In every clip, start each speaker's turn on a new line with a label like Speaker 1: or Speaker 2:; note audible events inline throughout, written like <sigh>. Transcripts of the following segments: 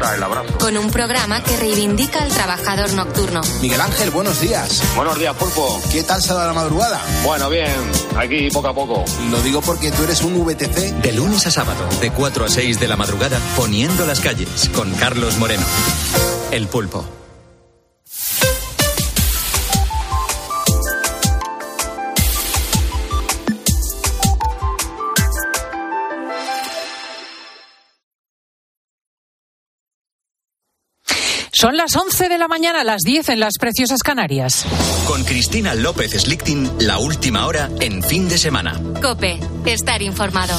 Speaker 1: falta el abrazo.
Speaker 2: Con un programa que reivindica al trabajador nocturno.
Speaker 3: Miguel Ángel, buenos días.
Speaker 1: Buenos días, Pulpo.
Speaker 3: ¿Qué tal se va la madrugada?
Speaker 1: Bueno, bien, aquí poco a poco.
Speaker 3: Lo digo porque tú eres un VTC.
Speaker 4: De lunes a sábado, de 4 a 6 de la madrugada, poniendo las calles con Carlos Moreno. El pulpo.
Speaker 5: Son las 11 de la mañana, las 10 en las preciosas Canarias.
Speaker 4: Con Cristina López Slichting, la última hora en fin de semana.
Speaker 2: Cope, estar informado.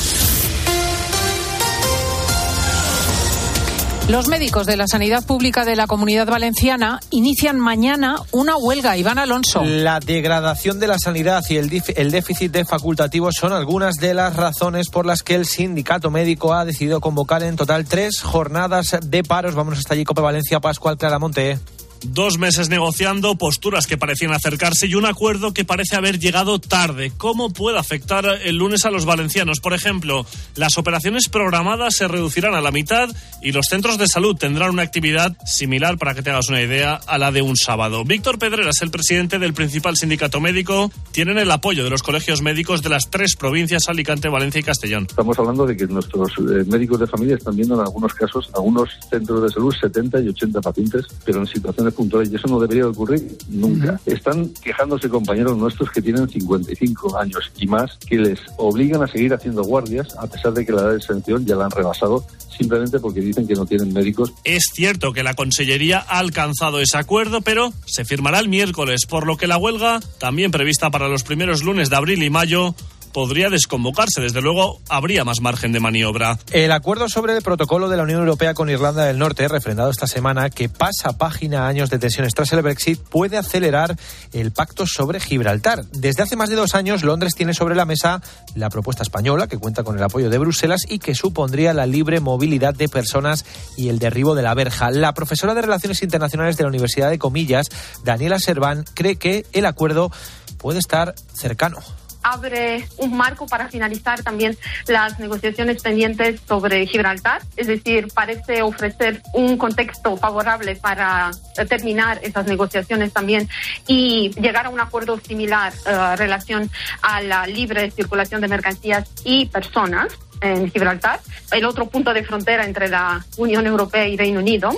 Speaker 5: Los médicos de la sanidad pública de la comunidad valenciana inician mañana una huelga. Iván Alonso.
Speaker 6: La degradación de la sanidad y el, déficit de facultativos son algunas de las razones por las que el sindicato médico ha decidido convocar en total tres jornadas de paros. Vamos hasta allí, Cope Valencia, Pascual Claramonte.
Speaker 7: Dos meses negociando, posturas que parecían acercarse y un acuerdo que parece haber llegado tarde. ¿Cómo puede afectar el lunes a los valencianos? Por ejemplo, las operaciones programadas se reducirán a la mitad y los centros de salud tendrán una actividad similar, para que te hagas una idea, a la de un sábado. Víctor Pedreras, el presidente del principal sindicato médico, tienen el apoyo de los colegios médicos de las tres provincias, Alicante, Valencia y Castellón.
Speaker 8: Estamos hablando de que nuestros eh, médicos de familia están viendo en algunos casos, algunos centros de salud, 70 y 80 pacientes, pero en situaciones puntuales y eso no debería ocurrir nunca. Están quejándose compañeros nuestros que tienen 55 años y más que les obligan a seguir haciendo guardias a pesar de que la edad de sanción ya la han rebasado simplemente porque dicen que no tienen médicos.
Speaker 7: Es cierto que la Consellería ha alcanzado ese acuerdo, pero se firmará el miércoles, por lo que la huelga, también prevista para los primeros lunes de abril y mayo, podría desconvocarse. Desde luego, habría más margen de maniobra.
Speaker 6: El acuerdo sobre el protocolo de la Unión Europea con Irlanda del Norte, refrendado esta semana, que pasa página a años de tensiones tras el Brexit, puede acelerar el pacto sobre Gibraltar. Desde hace más de dos años, Londres tiene sobre la mesa la propuesta española, que cuenta con el apoyo de Bruselas y que supondría la libre movilidad de personas y el derribo de la verja. La profesora de Relaciones Internacionales de la Universidad de Comillas, Daniela Serván, cree que el acuerdo puede estar cercano
Speaker 9: abre un marco para finalizar también las negociaciones pendientes sobre Gibraltar, es decir, parece ofrecer un contexto favorable para terminar esas negociaciones también y llegar a un acuerdo similar en uh, relación a la libre circulación de mercancías y personas en Gibraltar, el otro punto de frontera entre la Unión Europea y Reino Unido.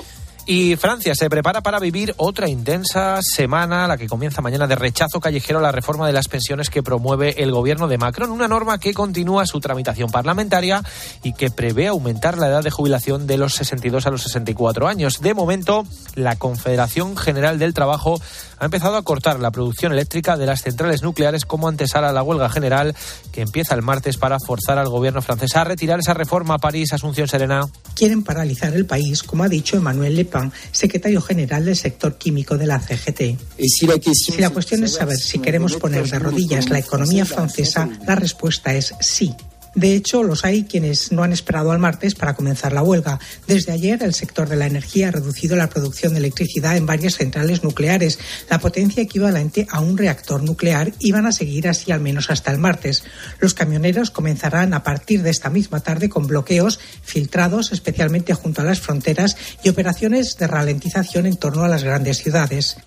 Speaker 6: Y Francia se prepara para vivir otra intensa semana, la que comienza mañana de rechazo callejero a la reforma de las pensiones que promueve el gobierno de Macron, una norma que continúa su tramitación parlamentaria y que prevé aumentar la edad de jubilación de los 62 a los 64 años. De momento, la Confederación General del Trabajo ha empezado a cortar la producción eléctrica de las centrales nucleares como antesala a la huelga general que empieza el martes para forzar al gobierno francés a retirar esa reforma. París, Asunción Serena.
Speaker 10: Quieren paralizar el país, como ha dicho Emmanuel Le secretario general del sector químico de la CGT. Si la cuestión es saber si queremos poner de rodillas la economía francesa, la respuesta es sí. De hecho, los hay quienes no han esperado al martes para comenzar la huelga. Desde ayer, el sector de la energía ha reducido la producción de electricidad en varias centrales nucleares, la potencia equivalente a un reactor nuclear, y van a seguir así al menos hasta el martes. Los camioneros comenzarán a partir de esta misma tarde con bloqueos filtrados, especialmente junto a las fronteras, y operaciones de ralentización en torno a las grandes ciudades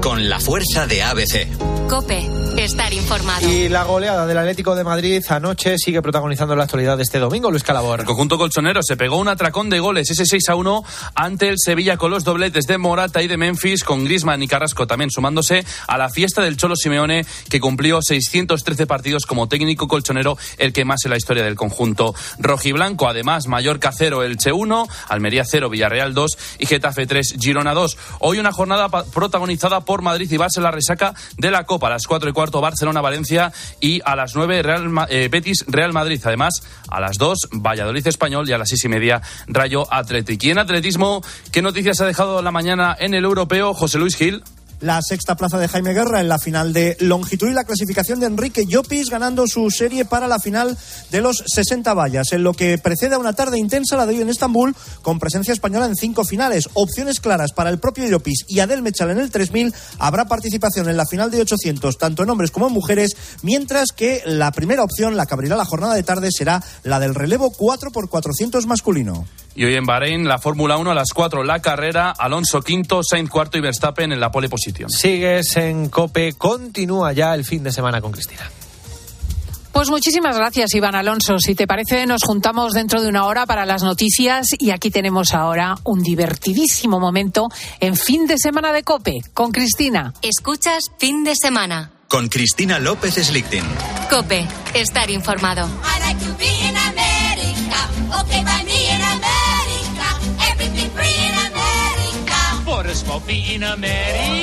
Speaker 4: con la fuerza de ABC.
Speaker 2: Cope, estar informado.
Speaker 6: Y la goleada del Atlético de Madrid anoche sigue protagonizando la actualidad de este domingo, Luis Calabor.
Speaker 11: El conjunto colchonero se pegó un atracón de goles, ese 6 a 1 ante el Sevilla con los dobletes de Morata y de Memphis, con Grisman y Carrasco también sumándose a la fiesta del Cholo Simeone, que cumplió 613 partidos como técnico colchonero, el que más en la historia del conjunto rojiblanco. Además, Mallorca 0, Elche 1, Almería 0, Villarreal 2 y Getafe 3, Girona 2. Hoy una jornada protagonizada por Madrid y Barça la resaca de la Copa. A las 4 y cuarto Barcelona-Valencia y a las 9 Real, eh, Betis Real Madrid. Además, a las 2 Valladolid Español y a las 6 y media Rayo Atlético. Y en atletismo, ¿qué noticias ha dejado la mañana en el europeo José Luis Gil?
Speaker 12: La sexta plaza de Jaime Guerra en la final de longitud y la clasificación de Enrique Llopis ganando su serie para la final de los 60 vallas. En lo que precede a una tarde intensa la de hoy en Estambul con presencia española en cinco finales. Opciones claras para el propio Llopis y Adel Mechal en el 3000. Habrá participación en la final de 800 tanto en hombres como en mujeres, mientras que la primera opción, la que abrirá la jornada de tarde, será la del relevo 4 por 400 masculino.
Speaker 11: Y hoy en Bahrein, la Fórmula 1 a las 4, la carrera, Alonso quinto, Sainz cuarto y Verstappen en la pole posición.
Speaker 6: Sigues en Cope, continúa ya el fin de semana con Cristina.
Speaker 5: Pues muchísimas gracias, Iván Alonso. Si te parece, nos juntamos dentro de una hora para las noticias y aquí tenemos ahora un divertidísimo momento en fin de semana de Cope con Cristina.
Speaker 2: Escuchas fin de semana.
Speaker 4: Con Cristina López Slichting.
Speaker 2: Cope, estar informado.
Speaker 13: in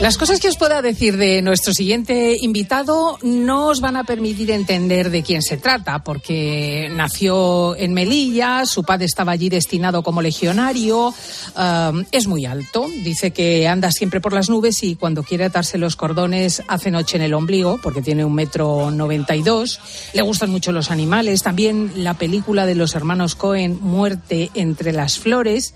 Speaker 5: Las cosas que os pueda decir de nuestro siguiente invitado no os van a permitir entender de quién se trata, porque nació en Melilla, su padre estaba allí destinado como legionario, um, es muy alto, dice que anda siempre por las nubes y cuando quiere atarse los cordones hace noche en el ombligo, porque tiene un metro noventa y dos, le gustan mucho los animales, también la película de los hermanos Cohen, Muerte entre las flores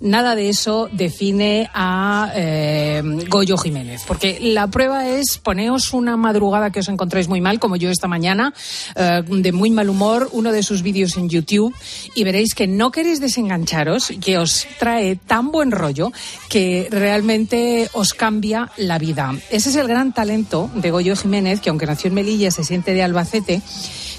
Speaker 5: nada de eso define a eh, Goyo Jiménez. Porque la prueba es, poneos una madrugada que os encontráis muy mal, como yo esta mañana, eh, de muy mal humor, uno de sus vídeos en YouTube, y veréis que no queréis desengancharos, que os trae tan buen rollo que realmente os cambia la vida. Ese es el gran talento de Goyo Jiménez, que aunque nació en Melilla, se siente de Albacete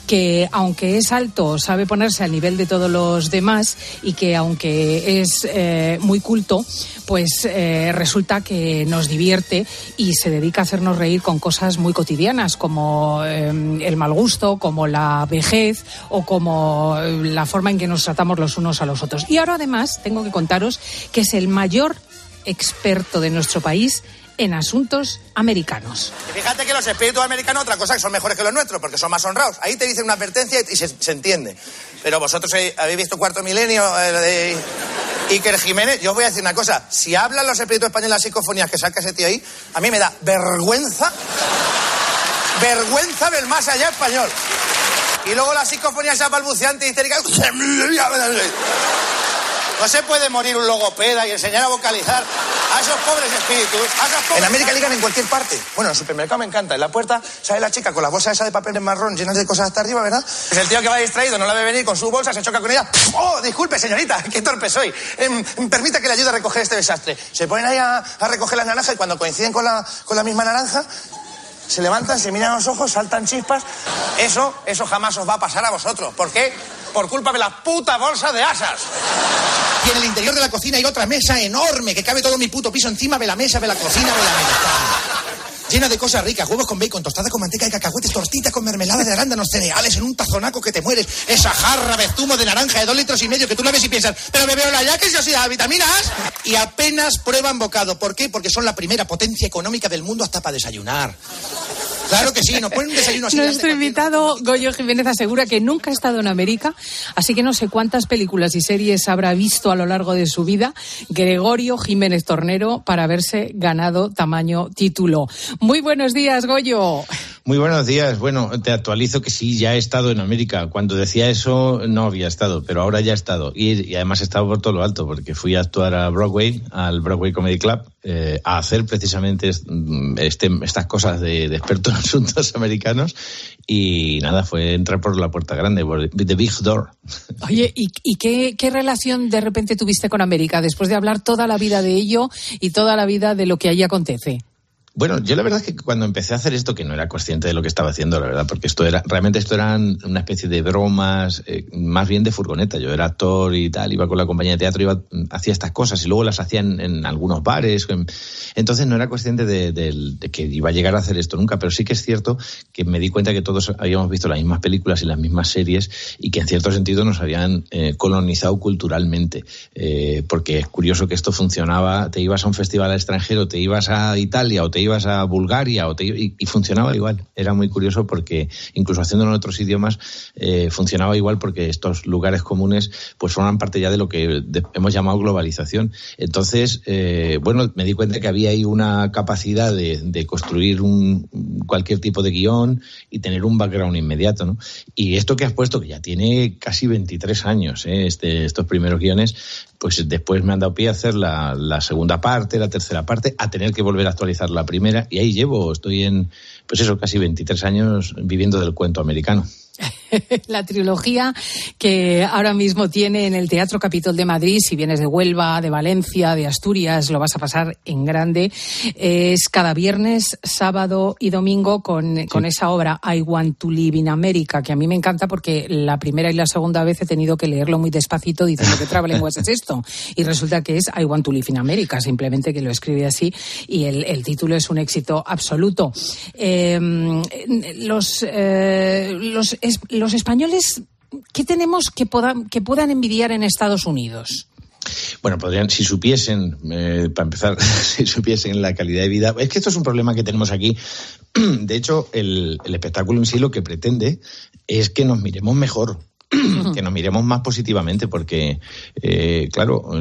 Speaker 5: que aunque es alto sabe ponerse al nivel de todos los demás y que aunque es eh, muy culto, pues eh, resulta que nos divierte y se dedica a hacernos reír con cosas muy cotidianas como eh, el mal gusto, como la vejez o como la forma en que nos tratamos los unos a los otros. Y ahora además tengo que contaros que es el mayor experto de nuestro país en asuntos americanos.
Speaker 14: fíjate que los espíritus americanos, otra cosa que son mejores que los nuestros, porque son más honrados. Ahí te dicen una advertencia y se, entiende. Pero vosotros habéis visto Cuarto Milenio eh, de Iker Jiménez. Yo os voy a decir una cosa. Si hablan los espíritus españoles las psicofonías que saca ese tío ahí, a mí me da vergüenza, vergüenza del más allá español. Y luego la psicofonía esa balbuceante y histérica. <laughs> No se puede morir un logopeda y enseñar a vocalizar a esos pobres espíritus. En América ligan en cualquier parte. Bueno, en el supermercado me encanta. En la puerta sale la chica con la bolsa esa de papel marrón llenas de cosas hasta arriba, ¿verdad? Es el tío que va distraído, no la ve venir con su bolsa, se choca con ella. ¡Oh, disculpe, señorita! <laughs> ¡Qué torpe soy! Em, permita que le ayude a recoger este desastre. Se ponen ahí a, recoger las naranjas y cuando coinciden con la, con la misma naranja, se levantan, se miran a los ojos, saltan chispas. Eso, eso jamás os va a pasar a vosotros. ¿Por qué? Por culpa de la puta bolsa de asas. Y en el interior de la cocina hay otra mesa enorme que cabe todo mi puto piso encima de la mesa de la cocina de la mesa. Llena de cosas ricas, huevos con bacon, tostada con manteca de cacahuetes, tortitas con mermelada de arándanos, cereales en un tazonaco que te mueres, esa jarra de zumo de naranja de dos litros y medio que tú la ves y piensas, pero me veo la ya que se os da vitaminas. Y apenas prueban bocado. ¿Por qué? Porque son la primera potencia económica del mundo hasta para desayunar. Claro que sí, nos ponen un desayuno así.
Speaker 5: Nuestro invitado Goyo Jiménez asegura que nunca ha estado en América, así que no sé cuántas películas y series habrá visto a lo largo de su vida Gregorio Jiménez Tornero para haberse ganado tamaño título. Muy buenos días, Goyo.
Speaker 15: Muy buenos días. Bueno, te actualizo que sí, ya he estado en América. Cuando decía eso, no había estado, pero ahora ya he estado. Y, además he estado por todo lo alto, porque fui a actuar a Broadway, al Broadway Comedy Club, eh, a hacer precisamente este, estas cosas de, experto en <laughs> asuntos americanos. Y nada, fue entrar por la puerta grande, por the big door. <laughs>
Speaker 5: Oye, ¿y, qué, qué relación de repente tuviste con América después de hablar toda la vida de ello y toda la vida de lo que allí acontece?
Speaker 15: Bueno, yo la verdad es que cuando empecé a hacer esto, que no era consciente de lo que estaba haciendo, la verdad, porque esto era, realmente esto eran una especie de bromas, eh, más bien de furgoneta. Yo era actor y tal, iba con la compañía de teatro, iba, hacía estas cosas y luego las hacía en, algunos bares. entonces no era consciente de, que iba a llegar a hacer esto nunca, pero sí que es cierto que me di cuenta que todos habíamos visto las mismas películas y las mismas series y que en cierto sentido nos habían eh, colonizado culturalmente. Eh, porque es curioso que esto funcionaba, te ibas a un festival extranjero, te ibas a Italia o te ibas a Bulgaria o te, y, y, funcionaba igual. Era muy curioso porque incluso haciéndolo en otros idiomas eh, funcionaba igual porque estos lugares comunes pues forman parte ya de lo que hemos llamado globalización. Entonces, eh, bueno, me di cuenta que había ahí una capacidad de, de construir un, cualquier tipo de guion y tener un background inmediato, ¿no? Y esto que has puesto, que ya tiene casi 23 años, ¿eh? este, estos primeros guiones, pues después me han dado pie a hacer la, la, segunda parte, la tercera parte, a tener que volver a actualizar la primera, y ahí llevo, estoy en, pues eso, casi 23 años viviendo del cuento americano. <laughs>
Speaker 5: la trilogía que ahora mismo tiene en el Teatro Capitol de Madrid. Si vienes de Huelva, de Valencia, de Asturias, lo vas a pasar en grande. Es cada viernes, sábado y domingo con, sí. con esa obra I Want to Live in America, que a mí me encanta porque la primera y la segunda vez he tenido que leerlo muy despacito diciendo que trabalenguas es esto. Y resulta que es I Want to Live in America, simplemente que lo escribe así y el, el título es un éxito absoluto. Eh, los, eh, los los españoles, ¿qué tenemos que, que puedan envidiar en Estados Unidos?
Speaker 15: Bueno, podrían, si supiesen, eh, para empezar, <laughs> si supiesen la calidad de vida. Es que esto es un problema que tenemos aquí. <clears throat> De hecho, el, el espectáculo en sí lo que pretende es que nos miremos mejor, que nos miremos más positivamente, porque, eh, claro,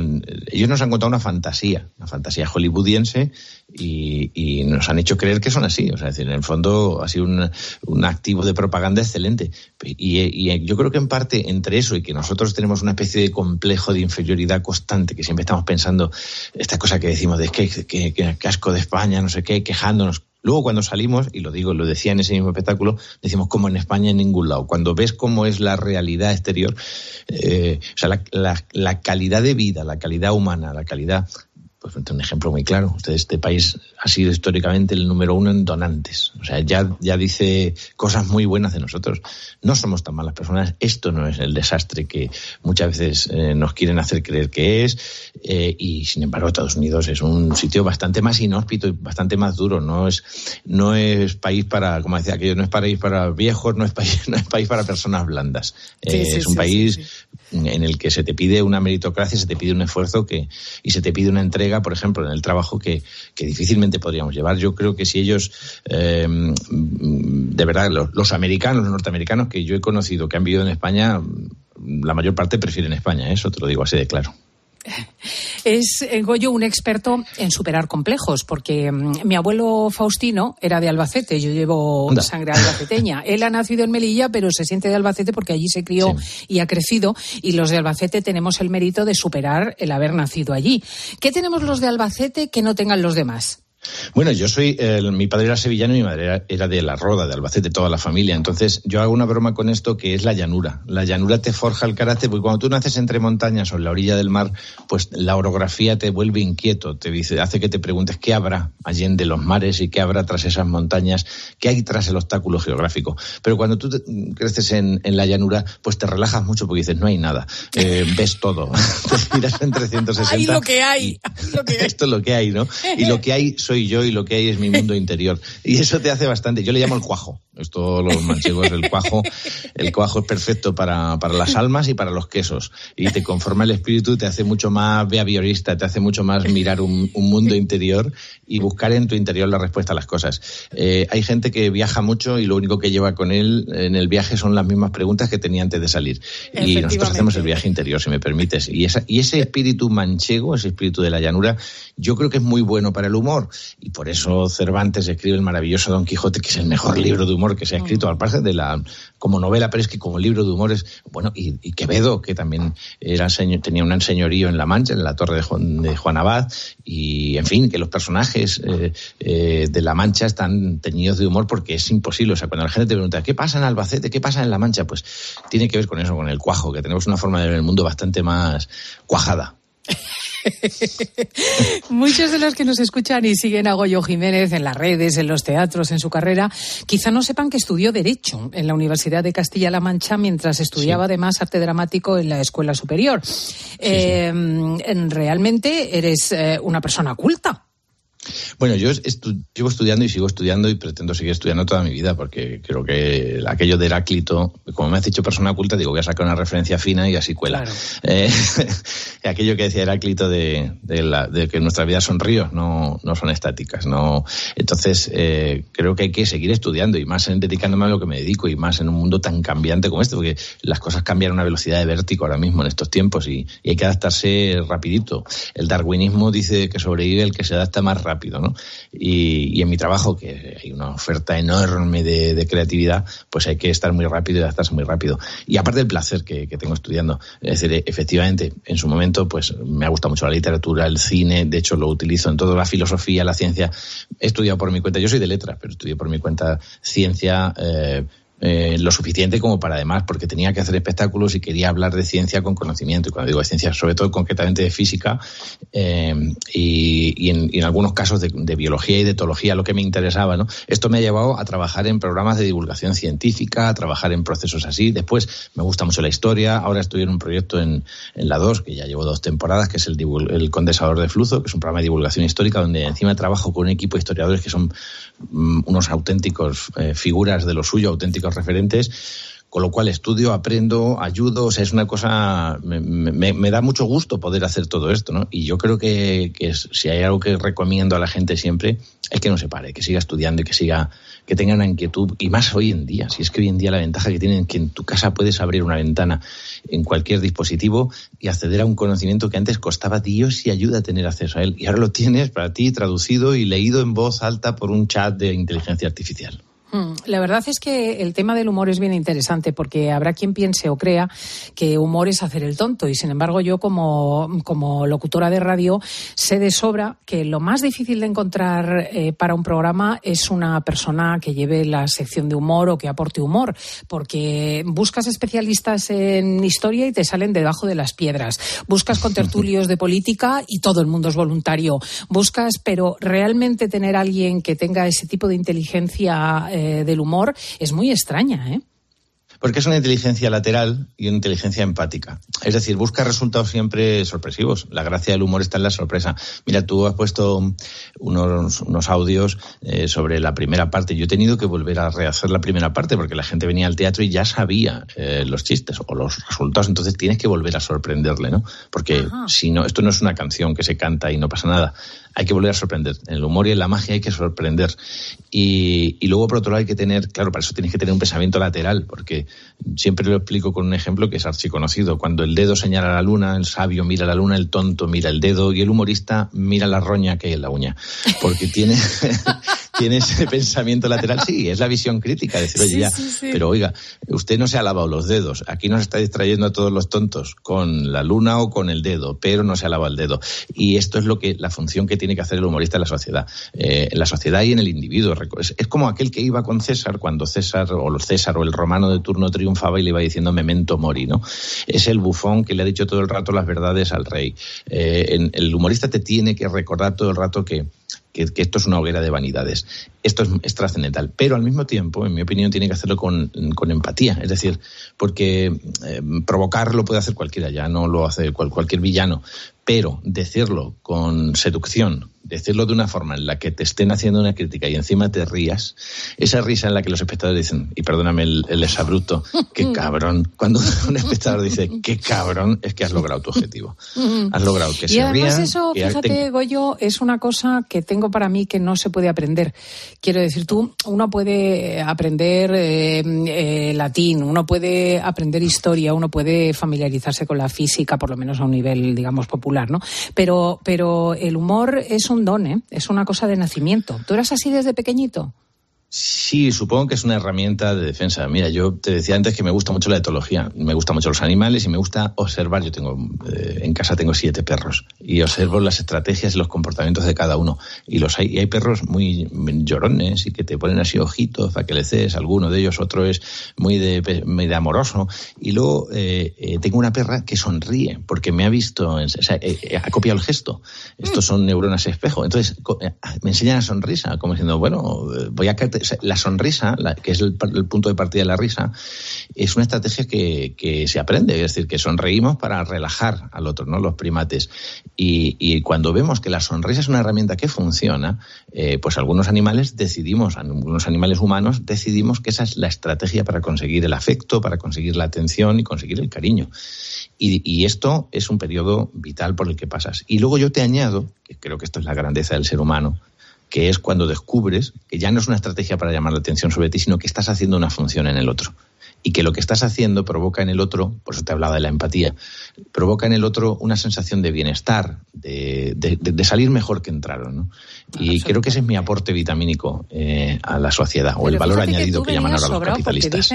Speaker 15: ellos nos han contado una fantasía, una fantasía hollywoodiense, y, nos han hecho creer que son así. O sea, es decir, en el fondo ha sido un, un activo de propaganda excelente. Y, y, yo creo que en parte entre eso y que nosotros tenemos una especie de complejo de inferioridad constante, que siempre estamos pensando esta cosa que decimos de que, que, que, que asco de España, no sé qué, quejándonos. Luego cuando salimos, y lo digo, lo decía en ese mismo espectáculo, decimos como en España en ningún lado. Cuando ves cómo es la realidad exterior, eh, o sea, la, calidad de vida, la calidad humana, la calidad pues un ejemplo muy claro. Este país ha sido históricamente el número uno en donantes. O sea, ya, ya dice cosas muy buenas de nosotros. No somos tan malas personas. Esto no es el desastre que muchas veces eh, nos quieren hacer creer que es. Eh, y sin embargo, Estados Unidos es un sitio bastante más inhóspito y bastante más duro. No es, no es país para, como decía aquello, no es país para viejos, no es país, <laughs> no es país para personas blandas. Eh, sí, es un sí, país en el que se te pide una meritocracia, se te pide un esfuerzo que, y se te pide una entrega por ejemplo, en el trabajo que, que difícilmente podríamos llevar. Yo creo que si ellos, eh, de verdad, los, americanos, los norteamericanos que yo he conocido, que han vivido en España, la mayor parte prefieren España, ¿eh? eso te lo digo así de claro.
Speaker 5: Es, eh, Goyo, un experto en superar complejos, porque um, mi abuelo Faustino era de Albacete, yo llevo Anda. sangre albaceteña. <laughs> Él ha nacido en Melilla, pero se siente de Albacete porque allí se crió sí. y ha crecido, y los de Albacete tenemos el mérito de superar el haber nacido allí. ¿Qué tenemos los de Albacete que no tengan los demás?
Speaker 15: Bueno, yo soy, mi padre era sevillano y mi madre era, era, de la Roda, de Albacete, toda la familia. Entonces, yo hago una broma con esto que es la llanura. La llanura te forja el carácter, porque cuando tú naces entre montañas o en la orilla del mar, pues la orografía te vuelve inquieto, te dice, hace que te preguntes qué habrá allí en de los mares y qué habrá tras esas montañas, qué hay tras el obstáculo geográfico. Pero cuando tú te, creces en, en, la llanura, pues te relajas mucho porque dices, no hay nada, eh, <laughs> ves todo, <laughs> te miras en 360.
Speaker 5: Hay lo que hay. Lo que hay.
Speaker 15: Esto es lo que hay, ¿no? Y lo que hay soy yo y lo que hay es mi mundo <laughs> interior. Y eso te hace bastante. Yo le llamo el cuajo. Esto los <laughs> manchegos, el cuajo. El cuajo es perfecto para, para las almas y para los quesos. Y te conforma el espíritu, te hace mucho más behaviorista, te hace mucho más mirar un, un mundo interior y buscar en tu interior la respuesta a las cosas. Eh, hay gente que viaja mucho y lo único que lleva con él en el viaje son las mismas preguntas que tenía antes de salir. Y nosotros hacemos el viaje interior, si me permites. Y, esa, y ese espíritu manchego, ese espíritu de la llanura, yo creo que es muy bueno para el humor. Y por eso Cervantes escribe el maravilloso Don Quijote, que es el mejor libro de humor que se ha escrito, al margen de la como novela, pero es que como libro de humor es, bueno, y, y Quevedo, que también era señor, tenía un señorío en La Mancha, en la torre de Juan, de Juan Abad, y en fin, que los personajes eh, eh, de La Mancha están teñidos de humor porque es imposible. O sea, cuando la gente te pregunta, ¿qué pasa en Albacete? ¿Qué pasa en La Mancha? Pues tiene que ver con eso, con el cuajo, que tenemos una forma de ver el mundo bastante más cuajada. <laughs> <laughs>
Speaker 5: Muchos de los que nos escuchan y siguen a Goyo Jiménez en las redes, en los teatros, en su carrera, quizá no sepan que estudió Derecho en la Universidad de Castilla-La Mancha mientras estudiaba sí. además arte dramático en la Escuela Superior. Sí, eh, sí. Realmente eres eh, una persona culta.
Speaker 15: Bueno, yo estu llevo estudiando y sigo estudiando y pretendo seguir estudiando toda mi vida porque creo que aquello de Heráclito, como me has dicho persona culta, digo, voy a sacar una referencia fina y así cuela. Eh, <laughs> aquello que decía Heráclito de, de, que nuestras vidas son ríos, no, no son estáticas. no Entonces, eh, creo que hay que seguir estudiando y más en dedicándome a lo que me dedico y más en un mundo tan cambiante como este, porque las cosas cambian a una velocidad de vértigo ahora mismo en estos tiempos y, y hay que adaptarse rapidito. El darwinismo dice que sobrevive el que se adapta más rápido, ¿no? Y, en mi trabajo, que hay una oferta enorme de, creatividad, pues hay que estar muy rápido y adaptarse muy rápido. Y aparte del placer que, tengo estudiando, es decir, efectivamente, en su momento, pues me ha gustado mucho la literatura, el cine, de hecho lo utilizo en toda la filosofía, la ciencia. He estudiado por mi cuenta, yo soy de letras, pero estudié por mi cuenta ciencia, eh, eh, lo suficiente como para además, porque tenía que hacer espectáculos y quería hablar de ciencia con conocimiento. Y cuando digo de ciencia, sobre todo concretamente de física eh, y, en, algunos casos de, biología y de etología, lo que me interesaba. ¿no? Esto me ha llevado a trabajar en programas de divulgación científica, a trabajar en procesos así. Después me gusta mucho la historia. Ahora estoy en un proyecto en, la 2, que ya llevo dos temporadas, que es el, el condensador de flujo, que es un programa de divulgación histórica donde encima trabajo con un equipo de historiadores que son mm, unos auténticos eh, figuras de lo suyo, auténticos referentes con lo cual estudio, aprendo, ayudo, o sea, es una cosa, me, da mucho gusto poder hacer todo esto, ¿no? Y yo creo que, si hay algo que recomiendo a la gente siempre, es que no se pare, que siga estudiando y que siga, que tenga una inquietud, y más hoy en día, si es que hoy en día la ventaja que tienen que en tu casa puedes abrir una ventana en cualquier dispositivo y acceder a un conocimiento que antes costaba Dios y ayuda a tener acceso a él, y ahora lo tienes para ti traducido y leído en voz alta por un chat de inteligencia artificial.
Speaker 5: Mm, la verdad es que el tema del humor es bien interesante porque habrá quien piense o crea que humor es hacer el tonto y sin embargo yo como, como locutora de radio sé de sobra que lo más difícil de encontrar eh, para un programa es una persona que lleve la sección de humor o que aporte humor porque buscas especialistas en historia y te salen debajo de las piedras. Buscas con <laughs> tertulios de política y todo el mundo es voluntario. Buscas, pero realmente tener alguien que tenga ese tipo de inteligencia eh, del humor es muy extraña, ¿eh?
Speaker 15: Porque es una inteligencia lateral y una inteligencia empática. Es decir, busca resultados siempre sorpresivos. La gracia del humor está en la sorpresa. Mira, tú has puesto unos, unos audios eh, sobre la primera parte. Yo he tenido que volver a rehacer la primera parte porque la gente venía al teatro y ya sabía eh, los chistes o los resultados. Entonces tienes que volver a sorprenderle, ¿no? Porque si no, esto no es una canción que se canta y no pasa nada hay que volver a sorprender. En el humor y en la magia hay que sorprender. Y, y, luego, por otro lado, hay que tener, claro, para eso tienes que tener un pensamiento lateral, porque siempre lo explico con un ejemplo que es archiconocido. Cuando el dedo señala la luna, el sabio mira la luna, el tonto mira el dedo y el humorista mira la roña que hay en la uña. Porque tiene, tiene ese <laughs> pensamiento lateral. Sí, es la visión crítica, decir, oye, ya, pero oiga, usted no se ha lavado los dedos. Aquí nos está distrayendo a todos los tontos con la luna o con el dedo, pero no se ha lavado el dedo. Y esto es lo que, la función que tiene que hacer el humorista en la sociedad. Eh, en la sociedad y en el individuo. Es, es, como aquel que iba con César cuando César o César o el romano de turno triunfaba y le iba diciendo memento mori, ¿no? Es el bufón que le ha dicho todo el rato las verdades al rey. Eh, el humorista te tiene que recordar todo el rato que que, esto es una hoguera de vanidades. Esto es, trascendental, pero al mismo tiempo, en mi opinión, tiene que hacerlo con, empatía. Es decir, porque eh, provocarlo puede hacer cualquiera, ya no lo hace cualquier villano, pero decirlo con seducción, decirlo de una forma en la que te estén haciendo una crítica y encima te rías, esa risa en la que los espectadores dicen, y perdóname el, el exabrupto, qué <laughs> cabrón. Cuando un espectador dice, qué cabrón, es que has logrado tu objetivo. <laughs> Has logrado que
Speaker 5: y
Speaker 15: se
Speaker 5: además eso, fíjate, Goyo, es una cosa que tengo para mí que no se puede aprender. Quiero decir, tú, uno puede aprender eh, eh, latín, uno puede aprender historia, uno puede familiarizarse con la física, por lo menos a un nivel, digamos, popular, ¿no? Pero, pero el humor es un don, ¿eh? Es una cosa de nacimiento. ¿Tú eras así desde pequeñito?
Speaker 15: Sí, supongo que es una herramienta de defensa. Mira, yo te decía antes que me gusta mucho la etología, me gustan mucho los animales y me gusta observar. Yo tengo eh, en casa tengo siete perros y observo las estrategias y los comportamientos de cada uno. Y los hay, y hay perros muy llorones y que te ponen así ojitos para que le cedes. Alguno de ellos, otro es muy de, muy de amoroso. Y luego eh, eh, tengo una perra que sonríe porque me ha visto, o sea, ha copiado el gesto. Estos son neuronas espejo. Entonces me enseñan a sonrisa, como diciendo, bueno, voy a la sonrisa, que es el, punto de partida de la risa, es una estrategia que, se aprende, es decir, que sonreímos para relajar al otro, ¿no? Los primates. Y, y cuando vemos que la sonrisa es una herramienta que funciona, eh, pues algunos animales decidimos, algunos animales humanos decidimos que esa es la estrategia para conseguir el afecto, para conseguir la atención y conseguir el cariño. Y, y esto es un periodo vital por el que pasas. Y luego yo te añado, que creo que esto es la grandeza del ser humano, que es cuando descubres que ya no es una estrategia para llamar la atención sobre ti, sino que estás haciendo una función en el otro. Y que lo que estás haciendo provoca en el otro, por eso te hablaba de la empatía, provoca en el otro una sensación de bienestar, de, de, salir mejor que entraron. ¿no? Y creo que ese es mi aporte vitamínico eh, a la sociedad, o el valor añadido que, llaman ahora los capitalistas.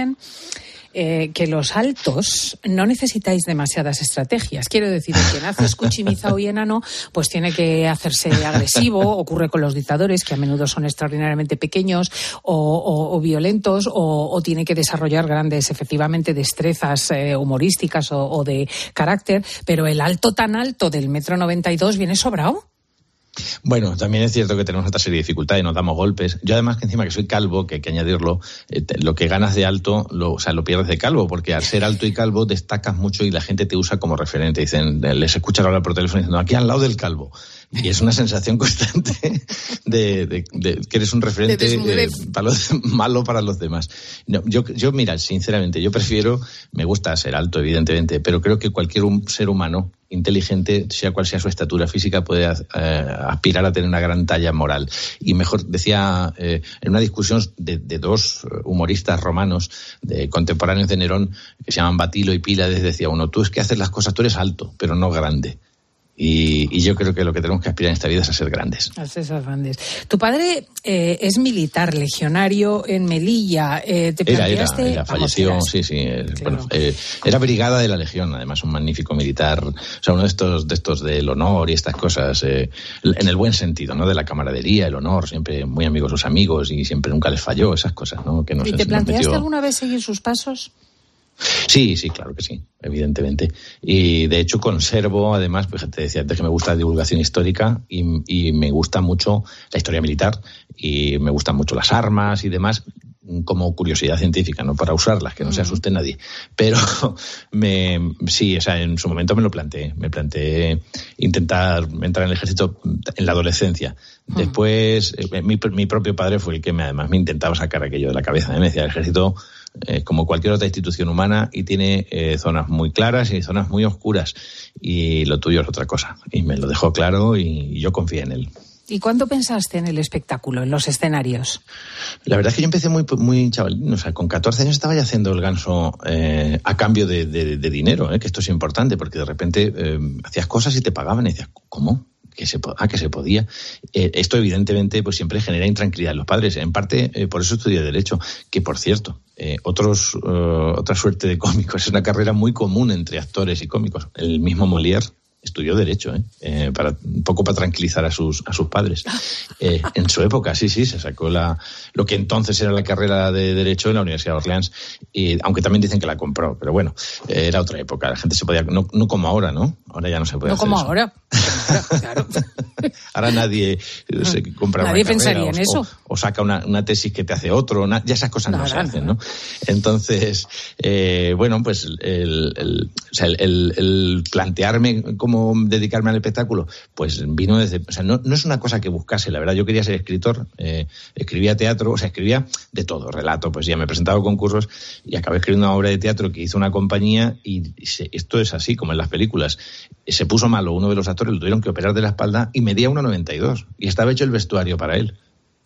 Speaker 5: Eh, que los altos no necesitáis demasiadas estrategias. Quiero decir, quien hace escuchimizado y enano, pues tiene que hacerse agresivo. Ocurre con los dictadores, que a menudo son extraordinariamente pequeños o, violentos, o, tiene que desarrollar grandes, efectivamente, destrezas eh, humorísticas o, o de carácter. Pero el alto tan alto del metro noventa y dos viene sobrado.
Speaker 15: Bueno, también es cierto que tenemos otra serie de dificultades, nos damos golpes. Yo además que encima que soy calvo, que hay que añadirlo, eh, lo que ganas de alto, lo, o sea, lo pierdes de calvo, porque al ser alto y calvo destacas mucho y la gente te usa como referente. Dicen, les escuchan hablar por teléfono diciendo, aquí al lado del calvo. Y es una sensación constante de, que eres un referente eh, <laughs> malo para los demás. yo, yo, mira, sinceramente, yo prefiero, me gusta ser alto, evidentemente, pero creo que cualquier ser humano inteligente, sea cual sea su estatura física, puede eh, aspirar a tener una gran talla moral. Y mejor, decía, eh, en una discusión de, dos humoristas romanos de contemporáneos de Nerón, que se llaman Batilo y Pílades, decía uno, tú es que haces las cosas, tú eres alto, pero no grande. Y, yo creo que lo que tenemos que aspirar en esta vida es a ser grandes.
Speaker 5: A ser grandes. Tu padre eh, es militar, legionario en Melilla. Eh, ¿Te
Speaker 15: era, era, falleció, sí, sí. Eh, bueno, era brigada de la Legión, además, un magnífico militar. O sea, uno de estos, de estos del honor y estas cosas, en el buen sentido, ¿no? De la camaradería, el honor, siempre muy amigos sus amigos y siempre nunca les falló, esas cosas, ¿no?
Speaker 5: Que ¿Y te planteaste alguna vez seguir sus pasos?
Speaker 15: Sí, sí, claro que sí, evidentemente. Y de hecho conservo, además, pues te decía antes que me gusta la divulgación histórica y, me gusta mucho la historia militar y me gustan mucho las armas y demás como curiosidad científica, no para usarlas, que no se asuste nadie. Pero <laughs> me, sí, o sea, en su momento me lo planteé. Me planteé intentar entrar en el ejército en la adolescencia. Después, eh, mi, mi, propio padre fue el que me, además me intentaba sacar aquello de la cabeza. Me decía, el ejército eh, como cualquier otra institución humana y tiene eh, zonas muy claras y zonas muy oscuras y lo tuyo es otra cosa. Y me lo dejó claro y, yo confié en él.
Speaker 5: ¿Y cuándo pensaste en el espectáculo, en los escenarios?
Speaker 15: La verdad es que yo empecé muy, muy chavalín, o sea, con 14 años estaba ya haciendo el ganso eh, a cambio de, dinero, que esto es importante, porque de repente hacías cosas y te pagaban y decías, ¿cómo? Que se, ah, que se podía. Eh, esto, evidentemente, pues siempre genera intranquilidad en los padres. En parte, eh, por eso estudié Derecho, que, por cierto, eh, otros, otra suerte de cómicos. Es una carrera muy común entre actores y cómicos. El mismo Molière estudió derecho, ¿eh? ¿eh? para un poco para tranquilizar a sus a sus padres. Eh, en su época, sí, sí, se sacó la lo que entonces era la carrera de derecho en la Universidad de Orleans, y aunque también dicen que la compró, pero bueno, era otra época, la gente se podía no, no como ahora, ¿no? Ahora ya no se puede.
Speaker 5: No como ahora. <laughs> <laughs> Claro.
Speaker 15: ahora nadie se compra
Speaker 5: nadie una pensaría en eso.
Speaker 15: O, saca una, una, tesis que te hace otro, ya esas cosas no, se hacen, ¿no? Entonces, eh, bueno, pues el, el, o sea, el, el plantearme como dedicarme al espectáculo? Pues vino desde, o sea, no, no es una cosa que buscase, la verdad, yo quería ser escritor, eh, escribía teatro, o sea, escribía de todo, relato, pues ya me he presentado concursos y acabé escribiendo una obra de teatro que hizo una compañía y, esto es así, como en las películas. Se puso malo uno de los actores, lo tuvieron que operar de la espalda y medía 1,92 y estaba hecho el vestuario para él.